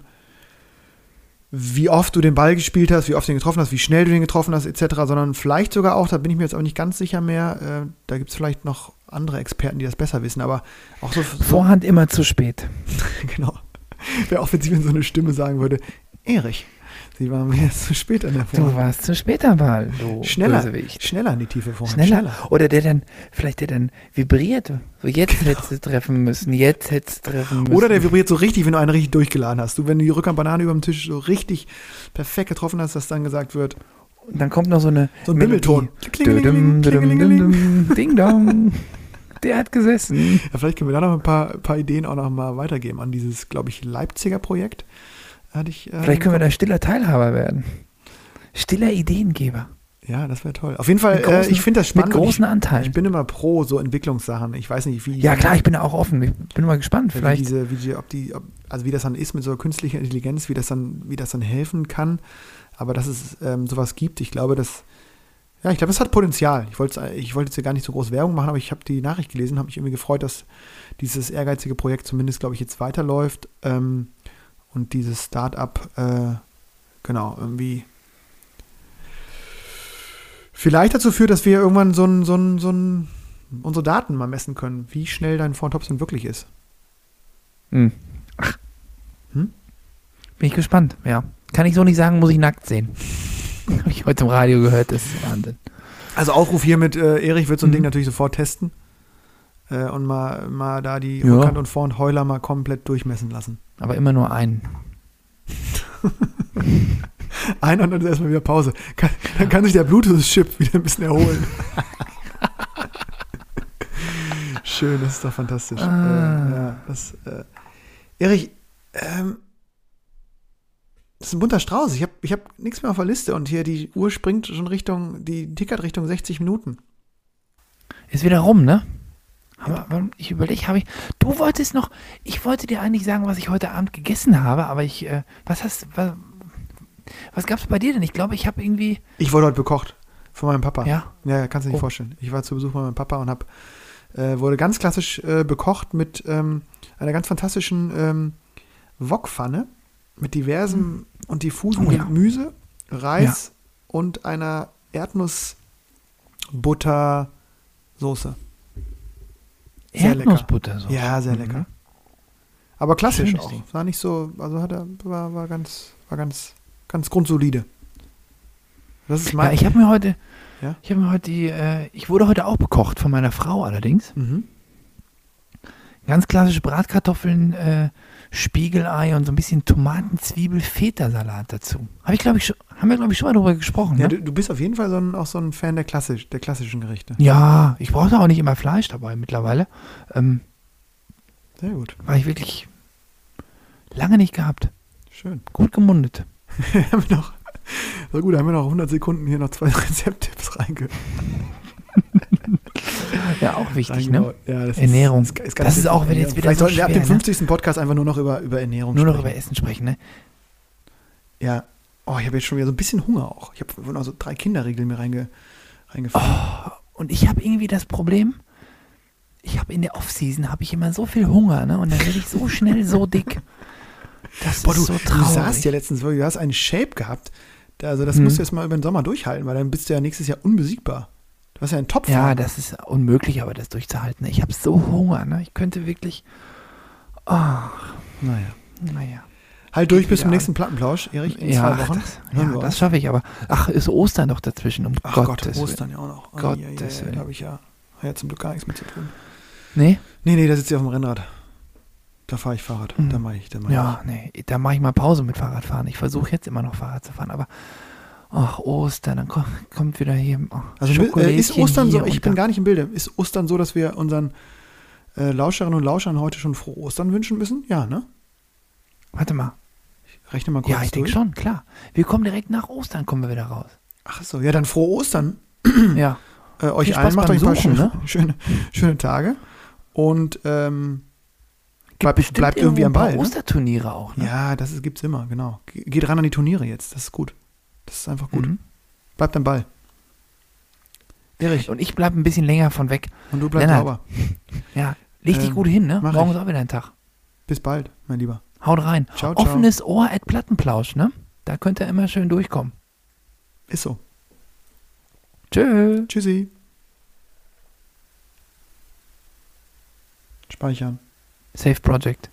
wie oft du den Ball gespielt hast, wie oft du den getroffen hast, wie schnell du den getroffen hast, etc., sondern vielleicht sogar auch, da bin ich mir jetzt auch nicht ganz sicher mehr, äh, da gibt es vielleicht noch andere Experten, die das besser wissen, aber auch so, so Vorhand immer zu spät. *laughs* genau. Wäre auch witzig, wenn so eine Stimme sagen würde, Erich, Sie waren wieder zu spät an der Du Vorhand. warst zu spät am Ball, du Schneller, Bösewicht. schneller in die tiefe Vorhand. Schneller. Oder der dann, vielleicht der dann vibriert. So, jetzt hättest du treffen müssen, jetzt hättest du treffen müssen. Oder der vibriert so richtig, wenn du einen richtig durchgeladen hast. Du, wenn du die Rückhandbanane über dem Tisch so richtig perfekt getroffen hast, dass dann gesagt wird, Und dann kommt noch so eine so ein. Bimmelton. Ding dong. Der hat gesessen. Ja, vielleicht können wir da noch ein paar, paar Ideen auch noch mal weitergeben an dieses, glaube ich, Leipziger Projekt. Hatte ich, äh, Vielleicht können wir da stiller Teilhaber werden. Stiller Ideengeber. Ja, das wäre toll. Auf jeden Fall, Mit äh, großen- ich finde das Mit spannend. und großen ich, Anteilen. ich bin immer pro so Entwicklungssachen. Ich weiß nicht, wie. ja, klar, ich bin auch offen. Ich bin mal gespannt. wie Vielleicht. diese, wie die, ob die, ob, also wie das dann ist mit so künstlicher Intelligenz, wie das dann, wie das dann helfen kann. Aber dass es ähm, sowas gibt, ich glaube, das, ja, ich glaube, es hat Potenzial. Ich wollte, ich wollte jetzt hier gar nicht so groß Werbung machen, aber ich habe die Nachricht gelesen, habe mich irgendwie gefreut, dass dieses ehrgeizige Projekt zumindest, glaube ich, jetzt weiterläuft ähm, und dieses Start-up, äh, genau, irgendwie vielleicht dazu führt, dass wir irgendwann so ein, so ein, so ein, unsere Daten mal messen können, wie schnell dein Ford Thompson wirklich ist. Hm. Ach. Hm? Bin ich gespannt, ja. Kann ich so nicht sagen, muss ich nackt sehen. *laughs* Habe ich heute im Radio gehört, das ist Wahnsinn. Also Aufruf hier mit äh, Erich wird so ein Mhm. Ding natürlich sofort testen äh, und mal, mal da die Ja. Rückhand und Vor- und Heuler mal komplett durchmessen lassen. Aber immer nur einen. *laughs* Ein und dann ist erstmal wieder Pause. Kann, dann kann sich der Bluetooth-Chip wieder ein bisschen erholen. *laughs* Schön, das ist doch fantastisch. Ah. Äh, ja, das, äh, Erich, ähm, das ist ein bunter Strauß. Ich habe ich hab nichts mehr auf der Liste und hier die Uhr springt schon Richtung, die tickert Richtung 60 Minuten. Ist wieder rum, ne? Aber, ich überlege, habe ich. Du wolltest noch. Ich wollte dir eigentlich sagen, was ich heute Abend gegessen habe, aber ich. Äh, was hast. Was, was gab's bei dir denn? Ich glaube, ich habe irgendwie. Ich wurde heute bekocht von meinem Papa. Ja. Ja, kannst du dir nicht Oh. vorstellen. Ich war zu Besuch bei meinem Papa und hab, äh, wurde ganz klassisch äh, bekocht mit ähm, einer ganz fantastischen ähm, Wokpfanne mit diversem und diffusem Oh ja. Gemüse, Reis und einer Erdnussbutter-Soße. Sehr lecker. Erdnussbutter. So. Ja, sehr Mhm. lecker. Aber klassisch Schönes auch. Ding. War nicht so, also hat er, war, war ganz, war ganz, ganz grundsolide. Das ist Ja, mein. ich habe mir heute. Ja? Ich habe mir heute die. Äh, ich wurde heute auch bekocht von meiner Frau allerdings. mhm. Ganz klassische Bratkartoffeln, äh, Spiegelei und so ein bisschen Tomaten, Zwiebel, Feta-Salat dazu. Habe ich, glaube ich, schon, haben wir, glaube ich, schon mal drüber gesprochen. Ja, ne? du, du bist auf jeden Fall so ein, auch so ein Fan der, klassisch, der klassischen Gerichte. Ja, ich brauche da auch nicht immer Fleisch dabei mittlerweile. Ähm, Sehr gut. war ich wirklich lange nicht gehabt. Schön. Gut gemundet. *laughs* haben wir noch, so gut, haben wir noch 100 Sekunden hier noch zwei Rezepttipps reinge *laughs* Ja, auch wichtig, ne? reingebaut. Ja, das Ernährung. Ist, ist, Das ist auch, wenn jetzt wieder Vielleicht so sollten wir ab dem ne? 50. Podcast einfach nur noch über, über Ernährung Nur noch über sprechen. Essen sprechen, ne? Ja. Oh, ich habe jetzt schon wieder so ein bisschen Hunger auch. Ich habe noch so drei Kinderriegel mir reinge, reingefahren. Oh, und ich habe irgendwie das Problem, ich habe in der Offseason habe ich immer so viel Hunger, ne? Und dann werde ich so *laughs* schnell so dick. Das Boah, du, ist so du traurig. saßt ja letztens wirklich, du hast einen Shape gehabt. Also das Mhm. musst du jetzt mal über den Sommer durchhalten, weil dann bist du ja nächstes Jahr unbesiegbar. Du hast ja einen Topf. Ja, das ist unmöglich, aber das durchzuhalten. Ich habe so Hunger, ne? Ich könnte wirklich. Oh, Naja. naja. Halt durch bis zum nächsten Plattenplausch, Erich, in Ja, zwei ach, Wochen. das, ja, das schaffe ich, aber. Ach, ist Ostern doch dazwischen, um Ach Gott, Gottes Willen. Ostern ja auch noch. Gottes ai, ai, Willen. Da habe ich ja, ja zum Glück gar nichts mit zu tun. Nee? Nee, nee, da sitzt ihr auf dem Rennrad. Da fahre ich Fahrrad. Mhm. Da mache ich, da mache Ja, nee. Da mache ich mal Pause mit Fahrradfahren. Ich versuche jetzt immer noch Fahrrad zu fahren, aber. Ach, Ostern, dann kommt, kommt wieder hier. Oh. Also äh, ist Ostern so, ich bin gar nicht im Bilde, ist Ostern so, dass wir unseren äh, Lauscherinnen und Lauschern heute schon frohe Ostern wünschen müssen? Ja, ne? Warte mal. Ich rechne mal kurz Ja, ich denke schon, klar. Wir kommen direkt nach Ostern, kommen wir wieder raus. Ach so, ja, dann frohe Ostern. ja. *clears throat* Äh, euch allen macht euch ein paar Suchen, schöne, ne? *laughs* schöne, schöne Tage. Und ähm, Gibt bleibt, bleibt irgendwie am Ball. Ne? Osterturniere auch, ne? Ja, das ist, gibt's immer, genau. Ge- Geht ran an die Turniere jetzt, das ist gut. Das ist einfach gut. Mhm. Bleibt am Ball. Erich, Und ich bleibe ein bisschen länger von weg. und du bleibst sauber. *laughs* Ja, leg dich Ähm, gut hin, ne? Morgen ich. ist auch wieder ein Tag. Bis bald, mein Lieber. Haut rein. Ciao, ciao. Offenes Ohr at Plattenplausch, ne? Da könnt ihr immer schön durchkommen. Ist so. Tschö. Tschüssi. Speichern. Safe Project.